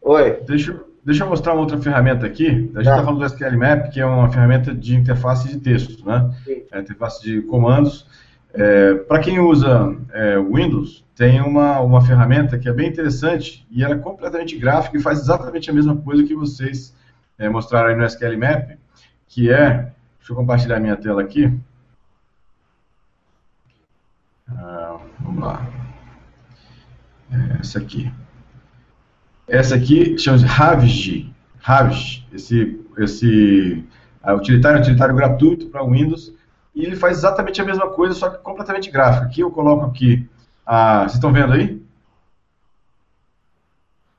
Oi. Deixa, deixa eu mostrar uma outra ferramenta aqui. A gente está tá falando do SQL Map, que é uma ferramenta de interface de texto, né? É, interface de comandos. É, Para quem usa é, Windows, tem uma, uma ferramenta que é bem interessante e ela é completamente gráfica e faz exatamente a mesma coisa que vocês é, mostraram aí no SQL Map, que é, deixa eu compartilhar minha tela aqui. Ah, vamos lá. É essa aqui. Essa aqui chama-se Ravij. Ravij, esse, esse uh, utilitário, utilitário gratuito para Windows, e ele faz exatamente a mesma coisa, só que completamente gráfico. Aqui eu coloco aqui, a, vocês estão vendo aí?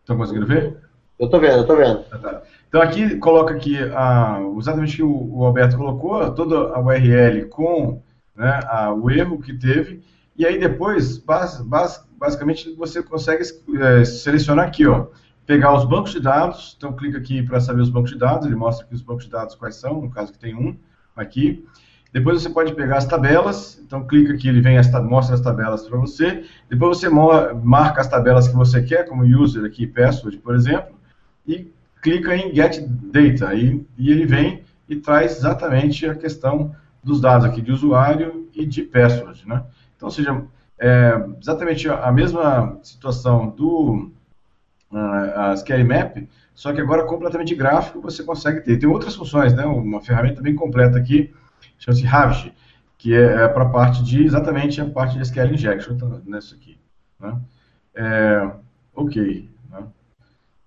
Estão conseguindo ver? Eu estou vendo, eu estou vendo. Ah, tá. Então aqui coloca aqui a, exatamente o que o, o Alberto colocou, toda a URL com né, a, o erro que teve, e aí depois, bas, bas, basicamente, você consegue é, selecionar aqui, ó, pegar os bancos de dados, então clica aqui para saber os bancos de dados, ele mostra aqui os bancos de dados quais são, no caso que tem um aqui. Depois você pode pegar as tabelas, então clica aqui, ele vem mostra as tabelas para você. Depois você marca as tabelas que você quer, como user aqui, password, por exemplo, e clica em Get Data, e, e ele vem e traz exatamente a questão dos dados aqui de usuário e de password, né? Então, ou seja, é exatamente a mesma situação do uh, SQL Map, só que agora completamente gráfico você consegue ter. Tem outras funções, né? Uma ferramenta bem completa aqui, chama-se Ravj, que é, é para a parte de, exatamente a parte de SQL Injection, então, nessa aqui. Né? É, ok. Né?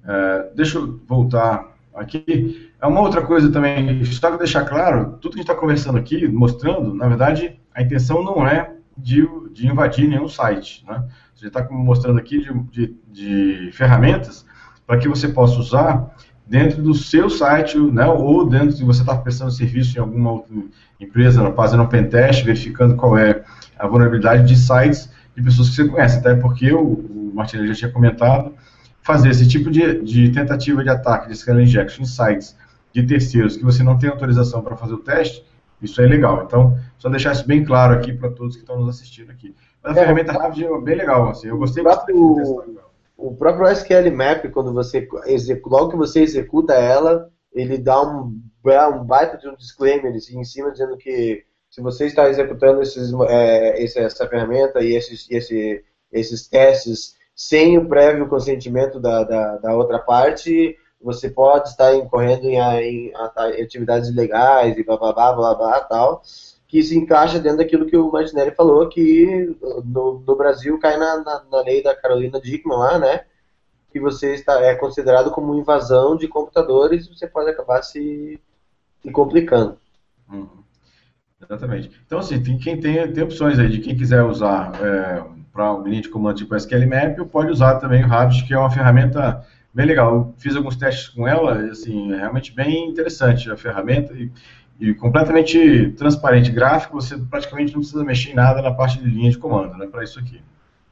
É, deixa eu voltar aqui. É uma outra coisa também, só para deixar claro, tudo que a gente está conversando aqui, mostrando, na verdade, a intenção não é de, de invadir nenhum site. Né? Você está mostrando aqui de, de, de ferramentas para que você possa usar dentro do seu site, né, ou dentro de você está prestando serviço em alguma outra empresa, fazendo um pentest, verificando qual é a vulnerabilidade de sites de pessoas que você conhece, até porque o, o Martinelli já tinha comentado, fazer esse tipo de, de tentativa de ataque de scanner injection em sites de terceiros que você não tem autorização para fazer o teste, isso é legal. Então, só deixar isso bem claro aqui para todos que estão nos assistindo aqui. Mas a é, ferramenta é bem legal, assim, eu gostei bastante O próprio SQL Map, quando você executa, logo que você executa ela, ele dá um, um baita de um disclaimer assim, em cima dizendo que se você está executando esses, é, essa ferramenta e esses, esse, esses testes sem o prévio consentimento da, da, da outra parte, você pode estar incorrendo em, em, em atividades ilegais e blá blá blá blá blá tal, que se encaixa dentro daquilo que o Martinelli falou, que no, no Brasil cai na, na, na, lei da Carolina Dickman lá, né? Que você está, é considerado como invasão de computadores e você pode acabar se, se complicando. Uhum. Exatamente. Então, assim, tem, quem tem, tem opções aí de quem quiser usar é, para um de comando tipo SQL Map, pode usar também o Rabbit, que é uma ferramenta bem legal. Eu fiz alguns testes com ela, e, assim, é realmente bem interessante a ferramenta e, e, completamente transparente, gráfico, você praticamente não precisa mexer em nada na parte de linha de comando, né, para isso aqui.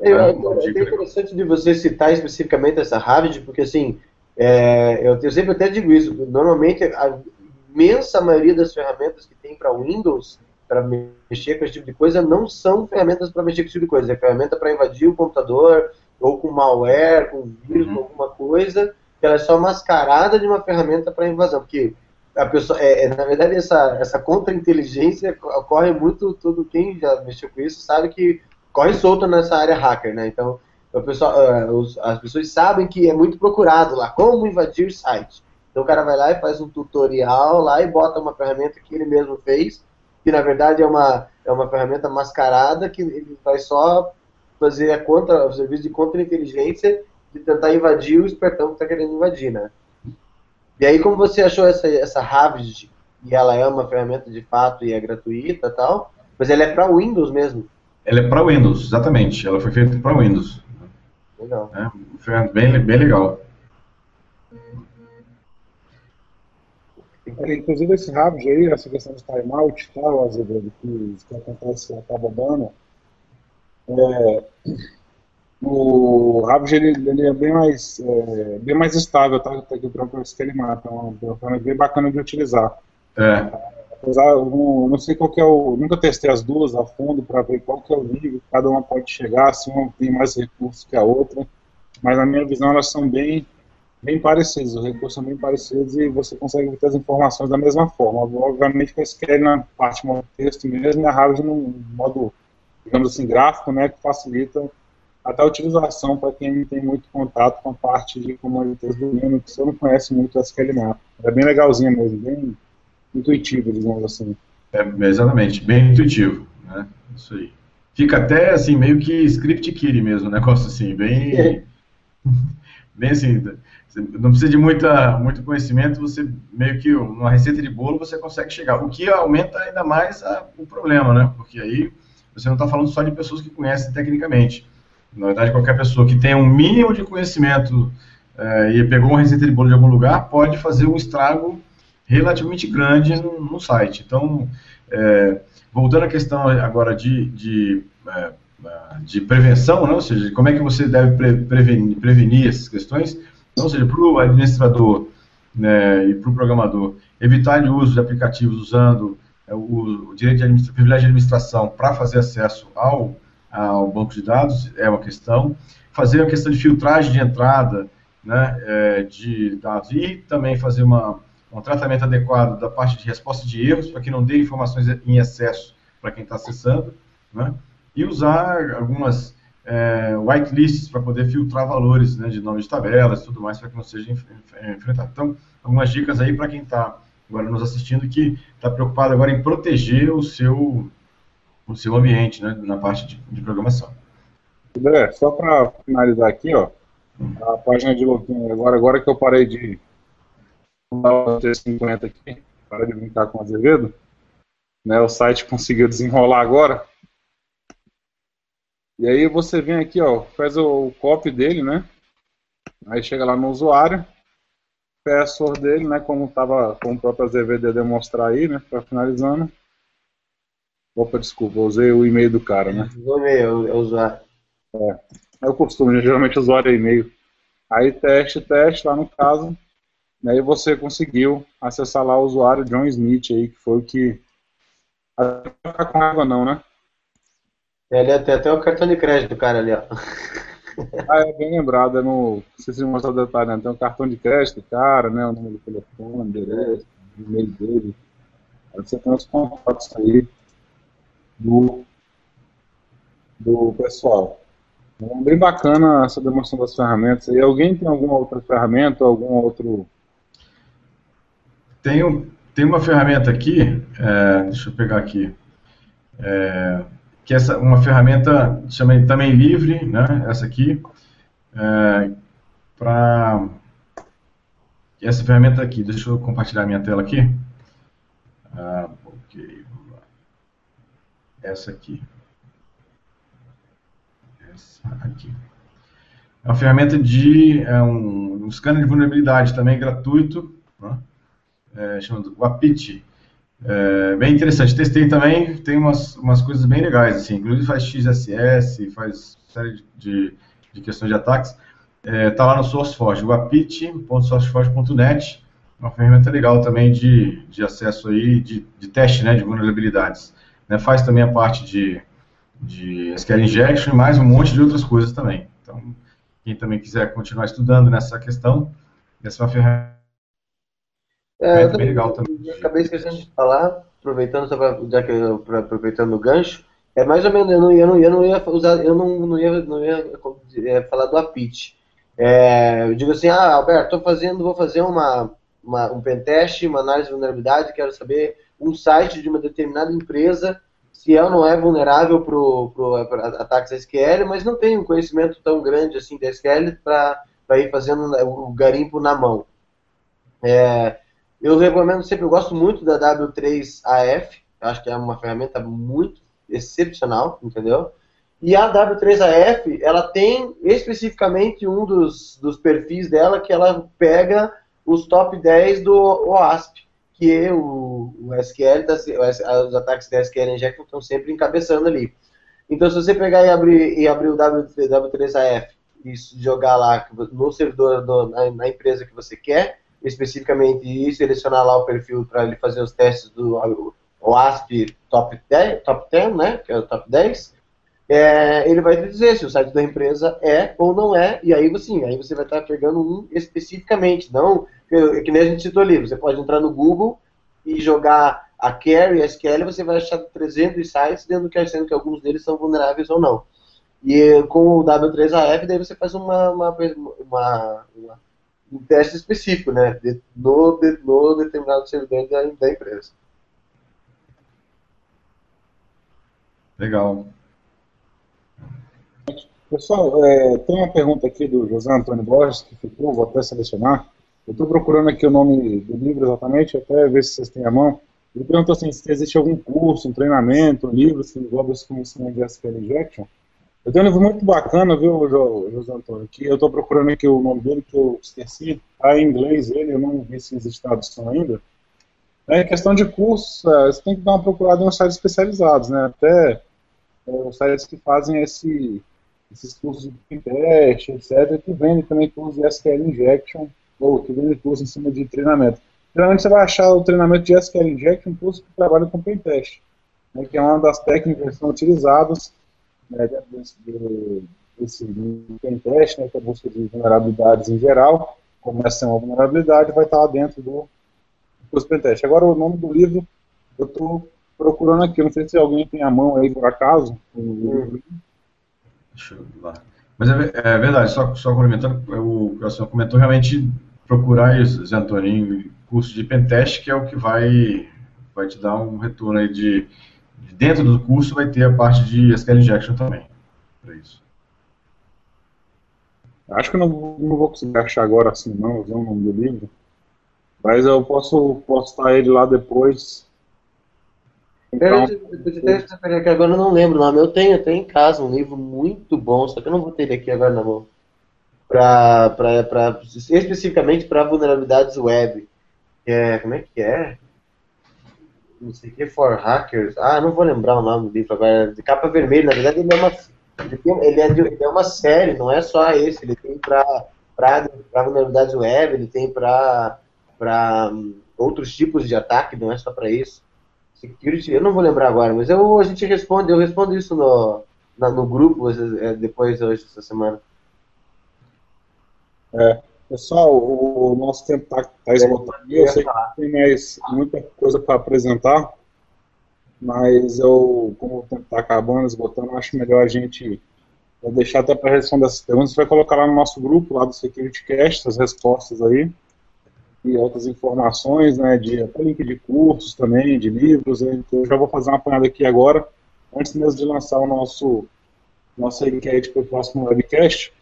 É, é, é, é interessante de você citar especificamente essa Rabbit, porque assim, é, eu, eu, sempre até digo isso, normalmente a imensa maioria das ferramentas que tem para Windows, para mexer com esse tipo de coisa, não são ferramentas para mexer com esse tipo de coisa, é ferramenta para invadir o computador, ou com malware, com vírus, uhum. com alguma coisa, que ela é só mascarada de uma ferramenta para invasão, porque a pessoa, é, é, na verdade, essa, essa contra-inteligência ocorre muito, todo quem já mexeu com isso sabe que corre solto nessa área hacker, né? Então, o pessoal, uh, as pessoas sabem que é muito procurado lá, como invadir site. Então o cara vai lá e faz um tutorial lá e bota uma ferramenta que ele mesmo fez, que na verdade é uma, é uma ferramenta mascarada que ele vai só fazer a contra, o serviço de contra-inteligência de tentar invadir o espertão que está querendo invadir, né? E aí, como você achou essa, essa Ravage, e ela é uma ferramenta de fato e é gratuita tal, mas ela é para Windows mesmo? Ela é para Windows, exatamente. Ela foi feita para Windows. Legal. É, ferramenta bem, bem legal. É, inclusive esse Ravage aí, essa questão de timeout, tal, Azevedo, que, que acontece, acaba dando, é, o Ravage ele, ele, é bem mais, é, bem mais estável, tá? tá para esse que ele mata, é uma ferramenta bem bacana de utilizar. É. Apesar, eu não, não sei qual que é o. Nunca testei as duas a fundo para ver qual que é o nível que cada uma pode chegar, se uma tem mais recursos que a outra. mas na minha visão elas são bem, bem parecidas, os recursos são bem parecidos e você consegue ter as informações da mesma forma. Obviamente que a SQL na parte de texto mesmo e a Harvard no modo, digamos assim, gráfico, né, que facilita até a utilização para quem tem muito contato com a parte de comunidades do Linux, você não conhece muito SQL Map. É bem legalzinha mesmo, bem intuitivo, digamos assim. É, exatamente, bem intuitivo, né? Isso aí. Fica até assim, meio que script kiddie mesmo, um negócio assim, bem. É. bem assim. Não precisa de muita, muito conhecimento, você meio que uma receita de bolo você consegue chegar. O que aumenta ainda mais a, o problema, né? Porque aí você não está falando só de pessoas que conhecem tecnicamente. Na verdade, qualquer pessoa que tenha um mínimo de conhecimento é, e pegou uma receita de bolo de algum lugar pode fazer um estrago relativamente grande no, no site. Então, é, voltando à questão agora de, de, é, de prevenção, né, ou seja, como é que você deve pre prevenir, prevenir essas questões, então, ou seja, para o administrador né, e para o programador, evitar o uso de aplicativos usando o, o direito de privilégio de administração para fazer acesso ao, ao banco de dados é uma questão, fazer a questão de filtragem de entrada né, é, de dados e também fazer uma um tratamento adequado da parte de resposta de erros, para que não dê informações em excesso para quem está acessando, né? e usar algumas é, whitelists para poder filtrar valores né, de nome de tabelas e tudo mais, para que não seja enfrentado. Então, algumas dicas aí para quem está agora nos assistindo que está preocupado agora em proteger o seu, o seu ambiente né, na parte de, de programação. André, só para finalizar aqui, ó, a página de login, agora, agora que eu parei de o T50 aqui, para de brincar com o Azevedo. Né, o site conseguiu desenrolar agora. E aí você vem aqui, ó, faz o copy dele, né? Aí chega lá no usuário, password dele, né? Como tava, como o próprio ia demonstrar aí, né? Finalizando. Opa, desculpa, usei o e-mail do cara, né? O e-mail, é o usuário. É, é o costume, geralmente o usuário é e-mail. Aí teste, teste, lá no caso, e aí você conseguiu acessar lá o usuário John Smith aí, que foi o que. Não com água não, né? Ele é, tem até o cartão de crédito do cara ali, ó. Ah, é bem lembrado, é no. Não sei se mostrar o detalhe, né? Tem um cartão de crédito, cara, né? O número do telefone, endereço, o e-mail dele. Aí você tem os contatos aí do, do pessoal. É bem bacana essa demonstração das ferramentas. E alguém tem alguma outra ferramenta, algum outro tem, tem uma ferramenta aqui, é, deixa eu pegar aqui, é, que é uma ferramenta chama, também livre, né, essa aqui, é, para essa ferramenta aqui, deixa eu compartilhar minha tela aqui. Ah, ok. Essa aqui. Essa aqui. É uma ferramenta de é um, um scanner de vulnerabilidade também gratuito, né? é, chamado Wapiti. É, bem interessante. Testei também, tem umas, umas coisas bem legais, assim, inclusive faz XSS, faz série de, de questões de ataques. É, tá lá no SourceForge, wapiti.sourceforge.net, uma ferramenta legal também de, de acesso aí, de, de teste né, de vulnerabilidades. Né, faz também a parte de, de SQL Injection e mais um monte de outras coisas também. Então, quem também quiser continuar estudando nessa questão, essa é uma ferramenta é, eu também, legal também. acabei esquecendo de falar, aproveitando, pra, já que eu, pra, aproveitando o gancho, é mais ou menos, eu não, eu não, eu não ia usar, eu não, não ia, não ia é, falar do Apit. É, eu digo assim, ah, Alberto, tô fazendo, vou fazer uma, uma, um pentest, uma análise de vulnerabilidade, quero saber um site de uma determinada empresa, se é ou não é vulnerável para ataques SQL, mas não tenho um conhecimento tão grande assim da SQL para ir fazendo o garimpo na mão. É, eu recomendo sempre, eu gosto muito da W3AF, acho que é uma ferramenta muito excepcional, entendeu? E a W3AF, ela tem especificamente um dos, dos perfis dela que ela pega os top 10 do OASP, que é o, o SQL, os ataques da SQL Injection estão sempre encabeçando ali. Então, se você pegar e abrir, e abrir o W3AF e jogar lá no servidor, do, na, na empresa que você quer, especificamente e selecionar lá o perfil para ele fazer os testes do OASP Top 10, top 10, né, que é o top 10, é, ele vai te dizer se o site da empresa é ou não é, e aí sim, aí você vai estar pegando um especificamente, não que, que nem a gente citou ali, você pode entrar no Google e jogar a Care e a SQL, você vai achar 300 sites, dentro que sendo que alguns deles são vulneráveis ou não. E com o W3AF, daí você faz uma, uma, uma, uma um teste específico, né, de, no, de, no determinado servidor da, da empresa. Legal. Pessoal, é, tem uma pergunta aqui do José Antônio Borges que ficou, vou até selecionar. Eu estou procurando aqui o nome do livro exatamente, até ver se vocês têm a mão. Ele perguntou assim, se existe algum curso, um treinamento, um livro que envolve esse conhecimento de SQL Injection. Eu tenho um livro muito bacana, viu, José Antônio, que eu estou procurando aqui o nome dele, que eu esqueci, está em inglês ele, eu não vi se existe tradução ainda. É questão de curso, é, você tem que dar uma procurada em sites especializados, né, até é, sites que fazem esse, esses cursos de teste, etc., que vendem também cursos de SQL Injection, ou que vendem cursos em cima de treinamento. Geralmente você vai achar o treinamento de SQL Injection curso que trabalha com pentest, né, que é uma das técnicas que são utilizadas né, desse, desse pentest, né, que é a busca de vulnerabilidades em geral, começa a uma vulnerabilidade, vai estar lá dentro do curso pentest. Agora o nome do livro eu estou procurando aqui, não sei se alguém tem a mão aí por acaso. Deixa eu ver lá. Mas é, é, verdade, só, só complementando, o que o senhor comentou, realmente procurar isso, Zé Antoninho, curso de pentest, que é o que vai, vai te dar um retorno aí de, de dentro do curso vai ter a parte de SQL Injection também, para isso. Acho que não, não vou conseguir achar agora assim não, ver o nome do livro, mas eu posso postar ele lá depois então, que agora eu não lembro o nome. Eu tenho, eu tenho em casa um livro muito bom, só que eu não vou ter ele aqui agora na mão. Pra, pra, pra, especificamente para vulnerabilidades web. É, como é que é? Não sei o que, for hackers. Ah, não vou lembrar o nome do livro agora. De capa vermelha, na verdade ele é uma, ele, tem, ele, é, de, ele é uma série, não é só esse. Ele tem para vulnerabilidades web, ele tem para um, outros tipos de ataque, não é só para isso. Security, eu não vou lembrar agora, mas eu, a gente responde, eu respondo isso no, na, no grupo é, depois hoje, essa semana. É, pessoal, o, nosso tempo está tá esgotado. Eu sei que tem mais muita coisa para apresentar, mas eu, como o tempo está acabando, esgotando, acho melhor a gente deixar até para responder essas perguntas. Você vai colocar lá no nosso grupo, lá do SecurityCast, as respostas aí e outras informações, né, de até link de cursos também, de livros, né, então eu já vou fazer uma apanhada aqui agora, antes mesmo de lançar o nosso nosso enquete para o próximo webcast.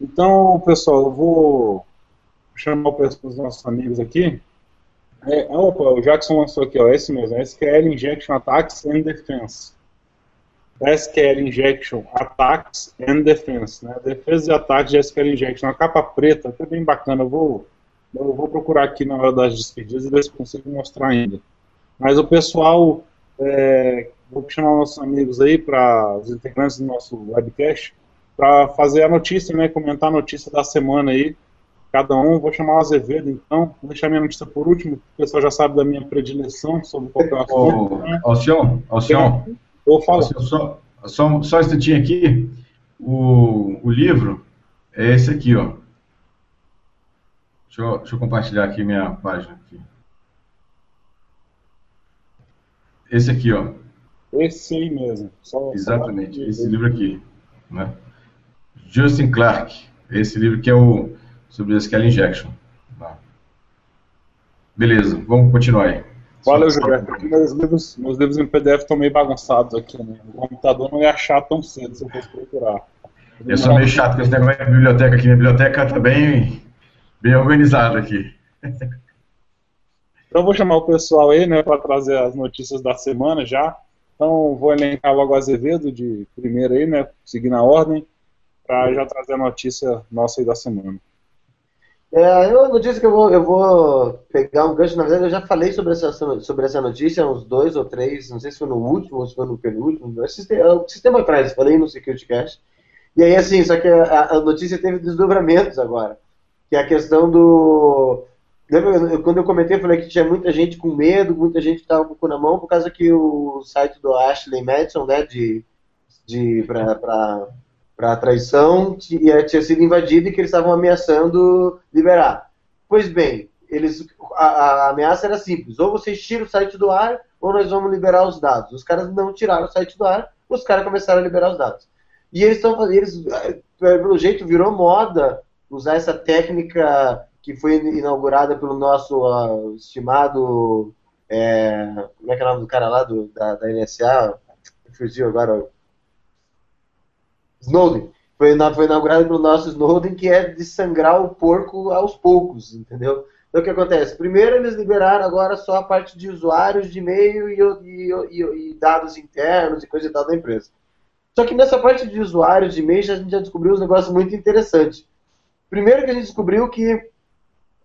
Então, pessoal, eu vou chamar os nossos amigos aqui. É, opa, o Jackson lançou aqui, ó, esse mesmo, SQL Injection Attacks and Defense. SQL Injection Attacks and Defense, né? Defesa e ataques de SQL Injection, uma capa preta, até bem bacana, eu vou eu vou procurar aqui na hora das despedidas e ver se consigo mostrar ainda. Mas o pessoal, é, vou chamar nossos amigos aí, para os integrantes do nosso webcast, para fazer a notícia, né, comentar a notícia da semana aí, cada um. Vou chamar o Azevedo, então. Vou deixar minha notícia por último, o pessoal já sabe da minha predileção sobre qualquer assunto. Né? Alcion, Alcion, eu falo. Só, só, só um instantinho aqui. O, o livro é esse aqui, ó. Deixa eu, deixa eu compartilhar aqui minha página. Aqui. Esse aqui, ó. Esse aí mesmo. Só Exatamente, esse livro aqui. Né? Justin Clark. Esse livro que é o sobre SQL Injection. Tá. Beleza, vamos continuar aí. Valeu, Gilberto. Meus livros, meus livros em PDF estão meio bagunçados aqui. Né? O computador não ia achar tão cedo se eu fosse procurar. Eu sou meio chato com esse negócio de biblioteca aqui. Minha biblioteca está bem bem organizado aqui. Então vou chamar o pessoal aí, né, para trazer as notícias da semana já. Então vou elencar logo o Azevedo de primeiro aí, né, seguir na ordem, para já trazer a notícia nossa aí da semana. É, eu notícia que eu vou, eu vou pegar um gancho, na verdade eu já falei sobre essa, sobre essa notícia uns dois ou três, não sei se foi no último ou se foi no penúltimo, o sistema, atrás, falei no SecurityCast. E aí assim, só que a, a notícia teve desdobramentos agora que é a questão do. Lembra, quando eu comentei, eu falei que tinha muita gente com medo, muita gente estava com o cu na mão, por causa que o site do Ashley Madison, né, de para traição tinha, tinha sido invadida e que eles estavam ameaçando liberar. Pois bem, eles, a, a, ameaça era simples: ou vocês tiram o site do ar, ou nós vamos liberar os dados. Os caras não tiraram o site do ar, os caras começaram a liberar os dados. E eles estão fazendo, eles, eh, pelo jeito, virou moda usar essa técnica que foi inaugurada pelo nosso uh, estimado. É, como é que é o nome do cara lá do, da, da NSA? Fugiu agora. Snowden. Foi, foi inaugurada pelo nosso Snowden, que é de sangrar o porco aos poucos, entendeu? Então o que acontece? Primeiro eles liberaram agora só a parte de usuários de e-mail e, e, e, dados internos e coisa e tal da empresa. Só que nessa parte de usuários de e-mail a gente já descobriu uns negócios muito interessantes. Primeiro que a gente descobriu que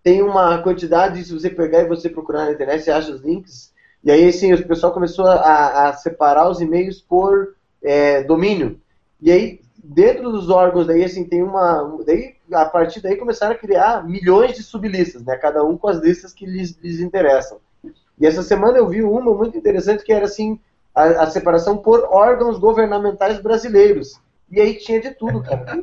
tem uma quantidade, se você pegar e você procurar na internet, você acha os links, e aí sim o pessoal começou a, a separar os e-mails por é, domínio. E aí dentro dos órgãos daí assim tem uma daí a partir daí começaram a criar milhões de sublistas né? Cada um com as listas que lhes, lhes interessam. E essa semana eu vi uma muito interessante que era assim a, a separação por órgãos governamentais brasileiros. E aí tinha de tudo cara.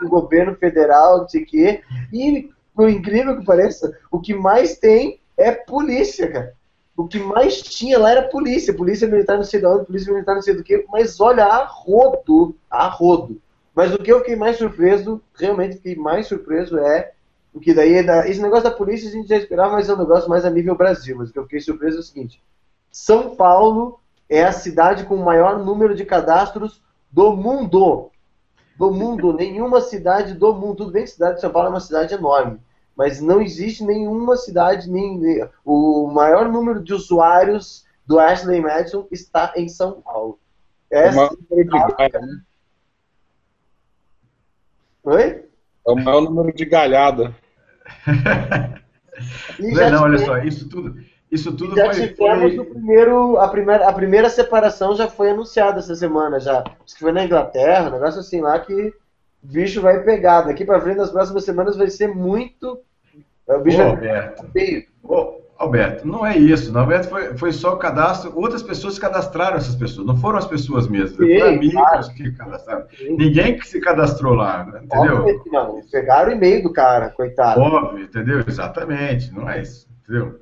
Do governo federal não sei o quê. E por incrível que pareça o que mais tem é polícia cara o que mais tinha lá era polícia, polícia militar não sei de onde, polícia militar não sei do que, mas olha, a rodo, a rodo. Mas o que eu fiquei mais surpreso, realmente fiquei mais surpreso é o que daí, é esse negócio da polícia a gente já esperava, mas é um negócio mais a nível Brasil, mas o que eu fiquei surpreso é o seguinte, São Paulo é a cidade com o maior número de cadastros do mundo. Do mundo, nenhuma cidade do mundo, tudo bem que cidade de São Paulo é uma cidade enorme, mas não existe nenhuma cidade, nem, o maior número de usuários do Ashley Madison está em São Paulo. Essa é, é né? Oi? É o maior número de galhada. não, não, olha só, isso tudo, isso tudo já foi, tivemos foi... o primeiro, a primeira, a primeira separação já foi anunciada essa semana já. Acho que foi na Inglaterra, um negócio assim lá que o bicho vai pegar. Daqui para frente, nas próximas semanas, vai ser muito. O bicho Ô, Alberto. Ô, Alberto, não é isso. Na verdade, foi, foi só o cadastro. Outras pessoas cadastraram essas pessoas. Não foram as pessoas mesmas. Sim, foram amigos claro. que cadastraram. Sim. Ninguém que se cadastrou lá, né? entendeu? Óbvio, não. Pegaram o e-mail do cara, coitado. Óbvio, entendeu? Exatamente. Não é isso. Entendeu?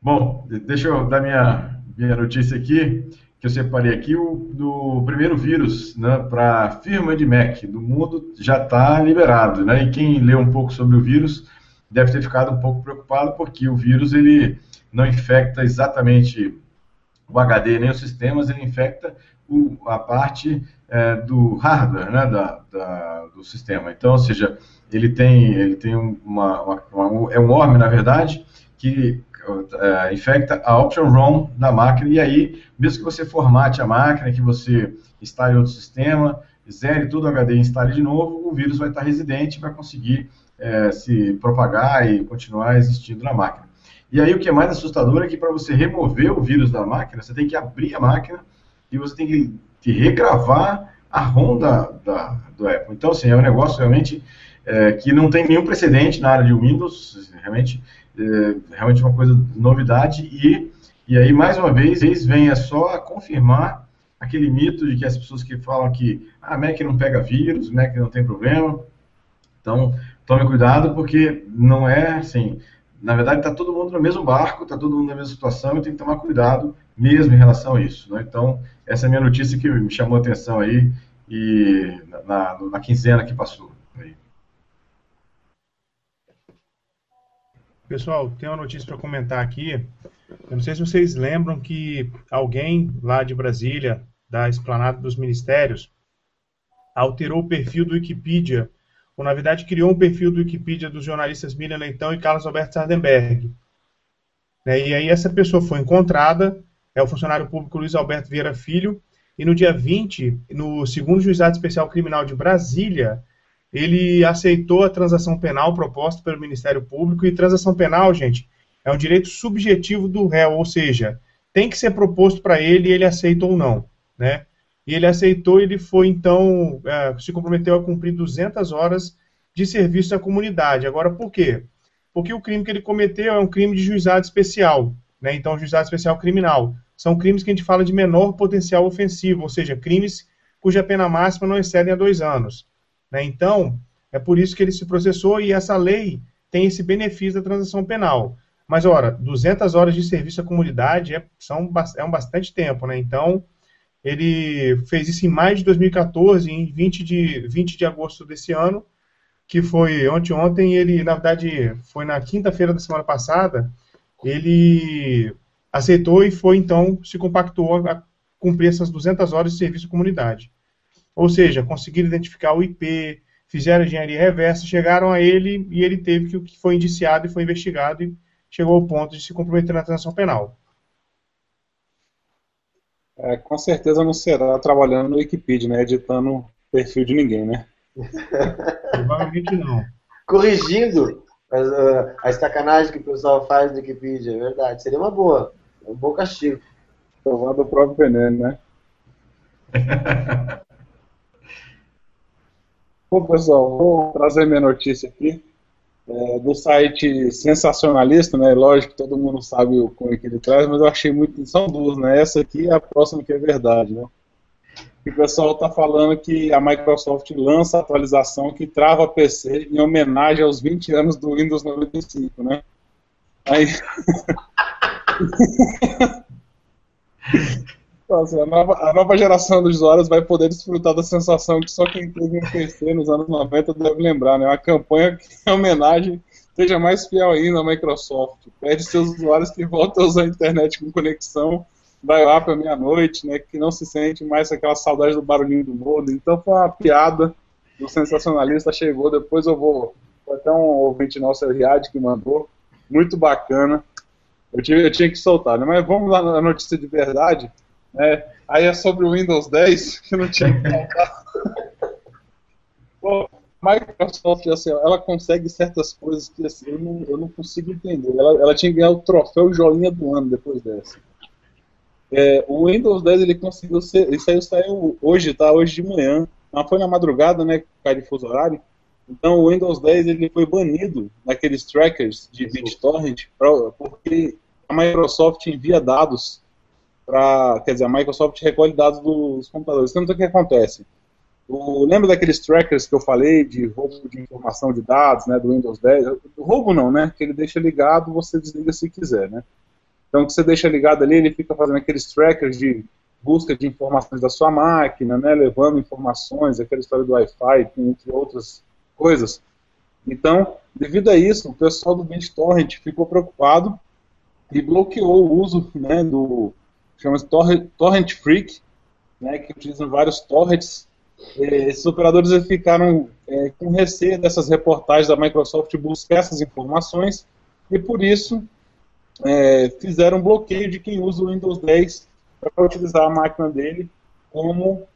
Bom, deixa eu dar minha, minha notícia aqui que eu separei aqui, o do primeiro vírus né, para firma de Mac do mundo já está liberado. Né? E quem lê um pouco sobre o vírus deve ter ficado um pouco preocupado, porque o vírus ele não infecta exatamente o HD nem os sistemas, ele infecta o, a parte é, do hardware né, da, da, do sistema. Então, ou seja, ele tem, ele tem uma, uma, uma é um ORM, na verdade, que é, infecta a option ROM da máquina, e aí, mesmo que você formate a máquina, que você instale outro sistema, zere tudo o HD e instale de novo, o vírus vai estar residente vai conseguir é, se propagar e continuar existindo na máquina. E aí o que é mais assustador é que para você remover o vírus da máquina, você tem que abrir a máquina e você tem que, que regravar a ROM da, da, do Apple. Então, assim, é um negócio realmente é, que não tem nenhum precedente na área de Windows, realmente é, realmente uma coisa de novidade e, e aí, mais uma vez, eles vêm só a confirmar aquele mito de que as pessoas que falam que a ah, Mac não pega vírus, Mac não tem problema. Então, tome cuidado porque não é assim. Na verdade, está todo mundo no mesmo barco, está todo mundo na mesma situação e tem que tomar cuidado mesmo em relação a isso. Né? Então, essa é a minha notícia que me chamou a atenção aí e na, na quinzena que passou. Pessoal, tem uma notícia para comentar aqui. Eu não sei se vocês lembram que alguém lá de Brasília, da Esplanada dos Ministérios, alterou o perfil do Wikipedia, ou na verdade criou um perfil do Wikipedia dos jornalistas Miriam Leitão e Carlos Alberto Sardenberg. Né, e aí essa pessoa foi encontrada, é o funcionário público Luiz Alberto Vieira Filho, e no dia 20, no segundo Juizado Especial Criminal de Brasília, ele aceitou a transação penal proposta pelo Ministério Público, e transação penal, gente, é um direito subjetivo do réu, ou seja, tem que ser proposto para ele e ele aceita ou não, né? E ele aceitou, ele foi então, é, se comprometeu a cumprir 200 horas de serviço à comunidade. Agora, por quê? Porque o crime que ele cometeu é um crime de juizado especial. né? Então, juizado especial criminal. São crimes que a gente fala de menor potencial ofensivo, ou seja, crimes cuja pena máxima não excedem a dois anos. Né? Então, é por isso que ele se processou e essa lei tem esse benefício da transação penal. Mas, ora, 200 horas de serviço à comunidade é, são, é um bastante tempo, né? Então, ele fez isso em maio de 2014, em 20 de, 20 de agosto desse ano, que foi ontem, ontem, ele, na verdade, foi na quinta-feira da semana passada, ele aceitou e foi, então, se compactou a cumprir essas 200 horas de serviço à comunidade. Ou seja, conseguiram identificar o IP, fizeram engenharia reversa, chegaram a ele e ele teve que, que foi indiciado e foi investigado e chegou ao ponto de se comprometer na transação penal. É, com certeza não será trabalhando no Wikipedia, né, editando perfil de ninguém, né? Provavelmente não. Corrigindo a, uh, a sacanagem que o pessoal faz no Wikipedia, é verdade. Seria uma boa, um bom castigo. Provar do próprio veneno, né? Bom, pessoal, vou trazer minha notícia aqui é, do site sensacionalista, né? Lógico que todo mundo sabe o como é que ele traz, mas eu achei muito. São duas, né? Essa aqui e a próxima que é verdade, né? o pessoal está falando que a Microsoft lança a atualização que trava PC em homenagem aos 20 anos do Windows 95, né? Aí. A, nova, a nova geração dos usuários vai poder desfrutar da sensação que só quem teve um PC nos anos 90 deve lembrar, né? Uma campanha que, em homenagem, seja mais fiel ainda à Microsoft. Pede seus usuários que voltem a usar a internet com conexão, vai lá para meia-noite, né? Que não se sente mais aquela saudade do barulhinho do modem. Então foi uma piada do sensacionalista, chegou, depois eu vou. Foi até um ouvinte nosso, Riad, que mandou. Muito bacana. Eu, tive, eu tinha que soltar, né? Mas vamos lá na notícia de verdade. É, aí é sobre o Windows 10, que não tinha que faltar. Microsoft, assim, ela consegue certas coisas que assim, eu, não, eu não consigo entender. Ela, ela tinha que ganhar o troféu Joinha do ano depois dessa. É, o Windows 10 ele conseguiu ser. Isso aí saiu hoje, tá? Hoje de manhã. Mas foi na madrugada, né? Cai de fuso horário. Então o Windows 10 ele foi banido daqueles trackers de BitTorrent porque a Microsoft envia dados para, quer dizer, a Microsoft recolhe dados dos computadores. Então, o que acontece? O, lembra daqueles trackers que eu falei de roubo de informação de dados, né, do Windows 10? O roubo não, né? Que ele deixa ligado, você desliga se quiser, né? Então, que você deixa ligado ali, ele fica fazendo aqueles trackers de busca de informações da sua máquina, né, levando informações, aquela história do Wi-Fi, entre outras coisas. Então, devido a isso, o pessoal do BitTorrent ficou preocupado e bloqueou o uso né, do, chama-se Torrent Freak, né, que utilizam vários torrents. Esses operadores ficaram é, com receio dessas reportagens da Microsoft buscar essas informações e por isso é, fizeram um bloqueio de quem usa o Windows 10 para utilizar a máquina dele como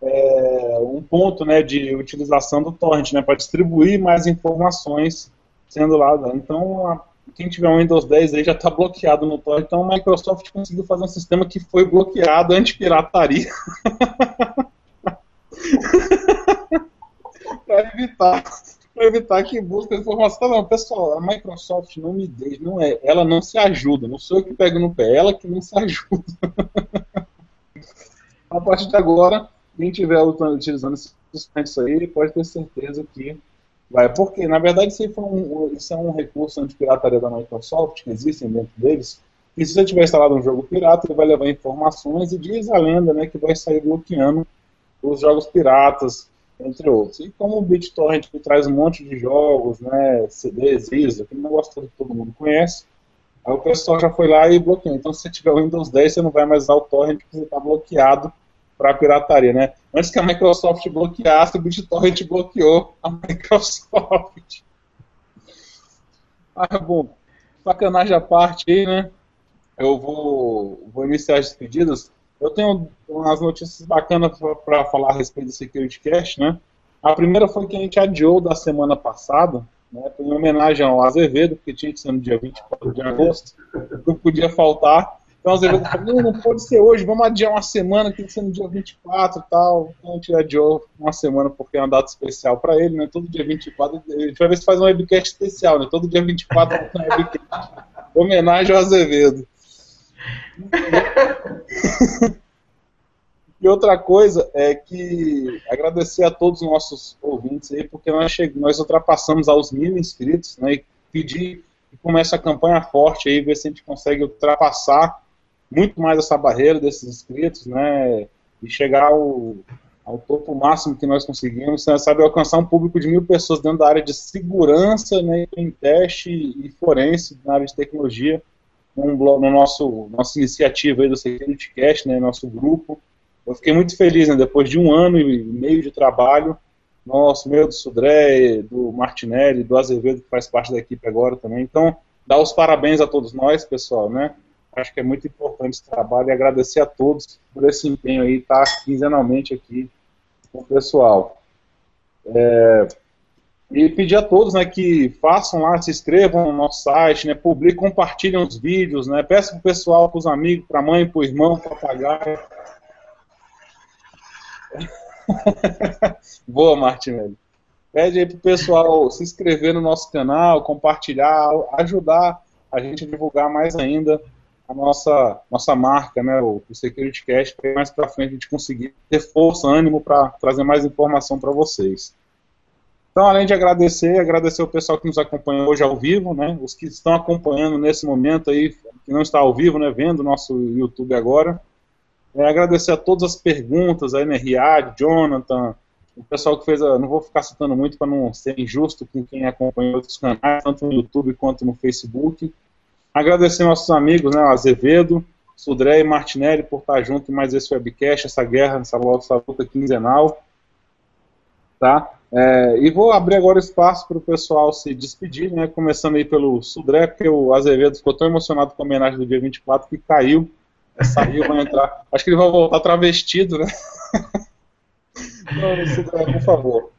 é, um ponto né, de utilização do torrent, né, para distribuir mais informações sendo lá. Então a quem tiver um Windows 10 aí já está bloqueado no Tor. Então a Microsoft conseguiu fazer um sistema que foi bloqueado anti-pirataria. para evitar, para evitar que busque informação. Não, pessoal, a Microsoft não me deixa, não é, ela não se ajuda. Não sou eu que pego no pé, ela que não se ajuda. a partir de agora, quem estiver utilizando esses aí, pode ter certeza que Vai, porque, na verdade, isso, um, isso é um recurso anti-pirataria da Microsoft, que existem dentro deles, e se você tiver instalado um jogo pirata, ele vai levar informações, e diz a lenda né, que vai sair bloqueando os jogos piratas, entre outros. E como o BitTorrent traz um monte de jogos, né, CDs, ISO, aquele negócio todo que todo mundo conhece, aí o pessoal já foi lá e bloqueou. Então, se você tiver o Windows 10, você não vai mais usar o torrent, porque você está bloqueado para a pirataria, né? Antes que a Microsoft bloqueasse, o BitTorrent bloqueou a Microsoft. Ah, bom, sacanagem à parte aí, né? Eu vou, vou iniciar as despedidas. Eu tenho umas notícias bacanas para falar a respeito do Security Cash, né? A primeira foi que a gente adiou da semana passada, né, em homenagem ao Azevedo, porque tinha que ser no dia 24 de agosto, não podia faltar. Então, às vezes, não, não pode ser hoje, vamos adiar uma semana, tem que ser no dia 24 e tal. Então, a gente adiou uma semana porque é uma data especial para ele, né? Todo dia 24, a gente vai ver se faz um webcast especial, né? Todo dia 24 tem um webcast. Homenagem ao Azevedo. E outra coisa é que agradecer a todos os nossos ouvintes aí, porque nós, nós ultrapassamos aos mil inscritos, né? E pedir que comece a campanha forte aí, ver se a gente consegue ultrapassar muito mais essa barreira desses inscritos, né? E chegar ao, ao topo máximo que nós conseguimos, né, sabe, alcançar um público de mil pessoas dentro da área de segurança, né, em teste e forense na área de tecnologia, no, no nosso nossa iniciativa aí do Security Cast, né, nosso grupo. Eu fiquei muito feliz, né, depois de um ano e meio de trabalho, nosso, meu do Sudré, do Martinelli, do Azevedo, que faz parte da equipe agora também. Então, dar os parabéns a todos nós, pessoal, né? Acho que é muito importante esse trabalho e agradecer a todos por esse empenho aí, estar tá, quinzenalmente aqui com o pessoal. É, e pedir a todos né, que façam lá, se inscrevam no nosso site, né, publiquem, compartilhem os vídeos, né, peçam para o pessoal, para os amigos, para a mãe, para o irmão, para o papagaio. Boa, Martinelli. Pede aí pro pessoal se inscrever no nosso canal, compartilhar, ajudar a gente a divulgar mais ainda a nossa, nossa marca, né, o, o Security para mais para frente a gente conseguir ter força, ânimo para trazer mais informação para vocês. Então, além de agradecer, agradecer o pessoal que nos acompanha hoje ao vivo, né, os que estão acompanhando nesse momento aí, que não está ao vivo, né, vendo o nosso YouTube agora. É, agradecer a todas as perguntas, a NRA, Jonathan, o pessoal que fez, a, não vou ficar citando muito para não ser injusto com quem acompanha outros canais, tanto no YouTube quanto no Facebook. Agradecer nossos amigos, né, Azevedo, Sudré e Martinelli por estar junto em mais esse webcast, essa guerra, essa luta quinzenal. Tá? É, e vou abrir agora espaço para o pessoal se despedir, né, começando aí pelo Sudré, porque o Azevedo ficou tão emocionado com a homenagem do dia 24 que caiu Saiu, vai entrar. Acho que ele vai voltar travestido, né? Não, por favor.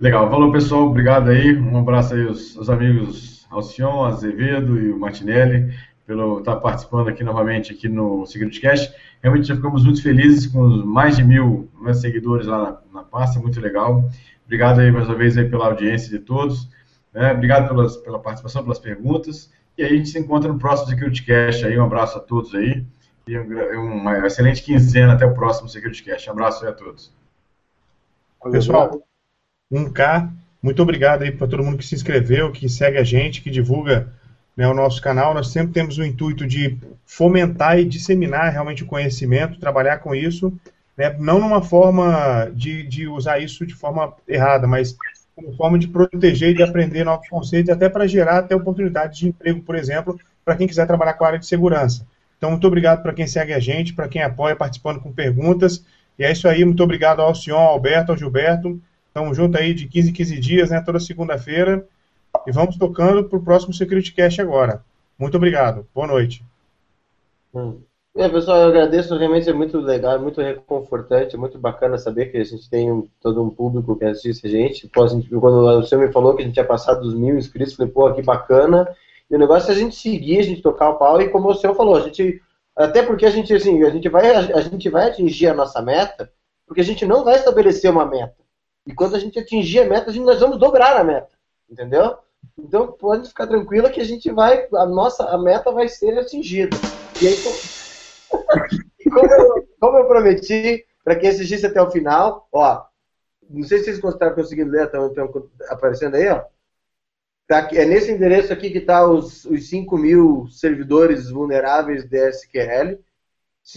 Legal, falou pessoal, obrigado aí. Um abraço aí aos, aos amigos Alcion, Azevedo e o Martinelli pelo estar participando aqui novamente aqui no Cast. Realmente já ficamos muito felizes com mais de mil né, seguidores lá na, na pasta, muito legal. Obrigado aí mais uma vez aí pela audiência de todos. Né? Obrigado pelas, pela participação, pelas perguntas. E aí a gente se encontra no próximo Security Cast aí. Um abraço a todos aí. E uma excelente quinzena até o próximo Security Cast. Um abraço aí a todos. Pessoal, 1K, muito obrigado aí para todo mundo que se inscreveu, que segue a gente, que divulga né, o nosso canal. Nós sempre temos o intuito de fomentar e disseminar realmente o conhecimento, trabalhar com isso, né, não numa forma de, de usar isso de forma errada, mas como forma de proteger e de aprender novos conceitos, até para gerar até oportunidades de emprego, por exemplo, para quem quiser trabalhar com a área de segurança. Então, muito obrigado para quem segue a gente, para quem apoia, participando com perguntas. E é isso aí, muito obrigado ao Alcion, ao Alberto, ao Gilberto. Estamos juntos aí de 15 em 15 dias, né, toda segunda-feira. E vamos tocando para o próximo Security Cast agora. Muito obrigado. Boa noite. Hum. É, pessoal, eu agradeço, realmente é muito legal, muito reconfortante, muito bacana saber que a gente tem todo um público que assiste a gente. Pô, a gente quando o senhor me falou que a gente tinha passado dos mil inscritos, falei, pô, que bacana. E o negócio é a gente seguir, a gente tocar o pau, e como o senhor falou, a gente. Até porque a gente, assim, a gente vai, a gente vai atingir a nossa meta, porque a gente não vai estabelecer uma meta. E quando a gente atingir a meta, a gente, nós vamos dobrar a meta. Entendeu? Então pode ficar tranquila que a gente vai, a nossa a meta vai ser atingida. E aí, como, eu, como eu prometi, para quem assistisse até o final, ó, não sei se vocês gostaram conseguindo ler, estão, estão aparecendo aí, ó. Tá, é nesse endereço aqui que está os, os 5 mil servidores vulneráveis de SQL.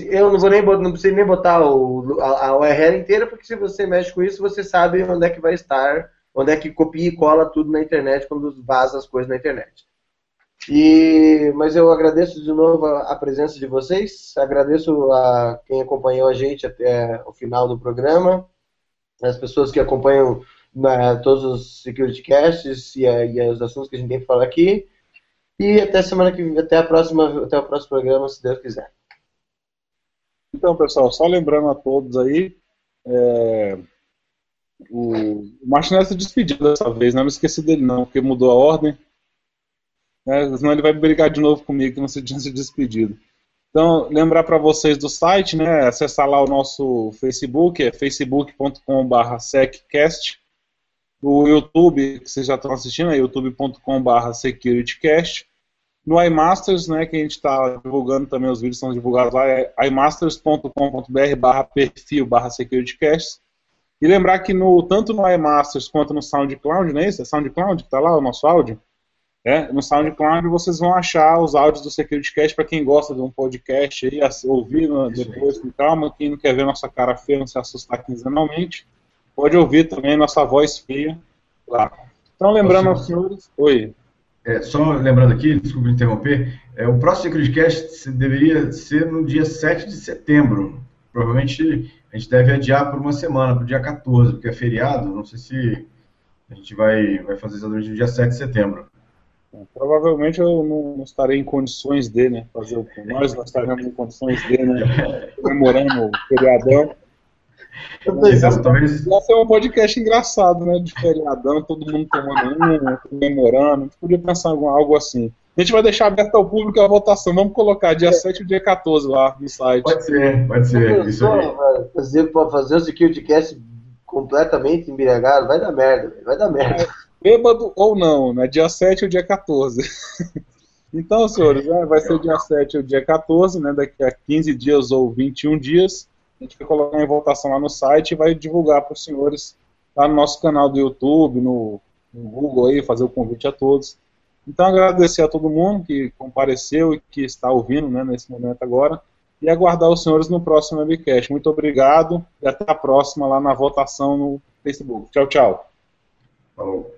Eu não vou nem não preciso nem botar o, a, a, URL inteira, porque se você mexe com isso, você sabe onde é que vai estar, onde é que copia e cola tudo na internet quando vaza as coisas na internet. E, mas eu agradeço de novo a, a, presença de vocês, agradeço a quem acompanhou a gente até o final do programa, as pessoas que acompanham né, todos os security casts e, e, os assuntos que a gente tem que falar aqui. E até semana que até a próxima, até o próximo programa, se Deus quiser. Então, pessoal, só lembrando a todos aí, é, o, o Martinez se despediu dessa vez, né? não me esqueci dele não, porque mudou a ordem. Né? Senão ele vai brigar de novo comigo que não se tinha se despedido. Então, lembrar para vocês do site, né? Acessar lá o nosso Facebook, é facebook.com.br seccast. O YouTube, que vocês já estão assistindo, é youtube.com.br securitycast. No iMasters, né, que a gente está divulgando também, os vídeos são divulgados lá, é imasters.com.br barra perfil barra securitycast. E lembrar que no, tanto no iMasters quanto no SoundCloud, não é isso? É SoundCloud que está lá, o nosso áudio? É, no SoundCloud vocês vão achar os áudios do SecurityCast para quem gosta de um podcast aí, ouvir depois com calma, quem não quer ver nossa cara feia, não se assustar quinzenalmente, pode ouvir também nossa voz feia lá. Então, lembrando aos senhores... Oi. É, só lembrando aqui, desculpe interromper, é, o próximo SecurityCast deveria ser no dia 7 de setembro. Provavelmente a gente deve adiar por uma semana, para o dia 14, porque é feriado. Não sei se a gente vai, vai fazer exatamente no dia 7 de setembro. Provavelmente eu não, não, estarei em condições de, né? Fazer o nós não estaremos em condições de, né? Comemorando o feriadão. Talvez. Ia ser um podcast engraçado, né? De feriadão, todo mundo tomando um, comemorando. A gente podia pensar em algo assim. A gente vai deixar aberto ao público a votação. Vamos colocar dia é. 7 e dia 14 lá no site. Pode ser, pode ser. Isso aí. Fazer, fazer o SecurityCast completamente embriagado, vai dar merda, vai dar merda. É, bêbado ou não, né? Dia 7 ou dia 14. então, senhores, né, vai ser dia 7 ou dia 14, né? Daqui a 15 dias ou 21 dias. A gente vai colocar em votação lá no site e vai divulgar para os senhores lá no nosso canal do YouTube, no, no Google aí, fazer o convite a todos. Então, agradecer a todo mundo que compareceu e que está ouvindo né, nesse momento agora. E aguardar os senhores no próximo webcast. Muito obrigado e até a próxima lá na votação no Facebook. Tchau, tchau. Falou.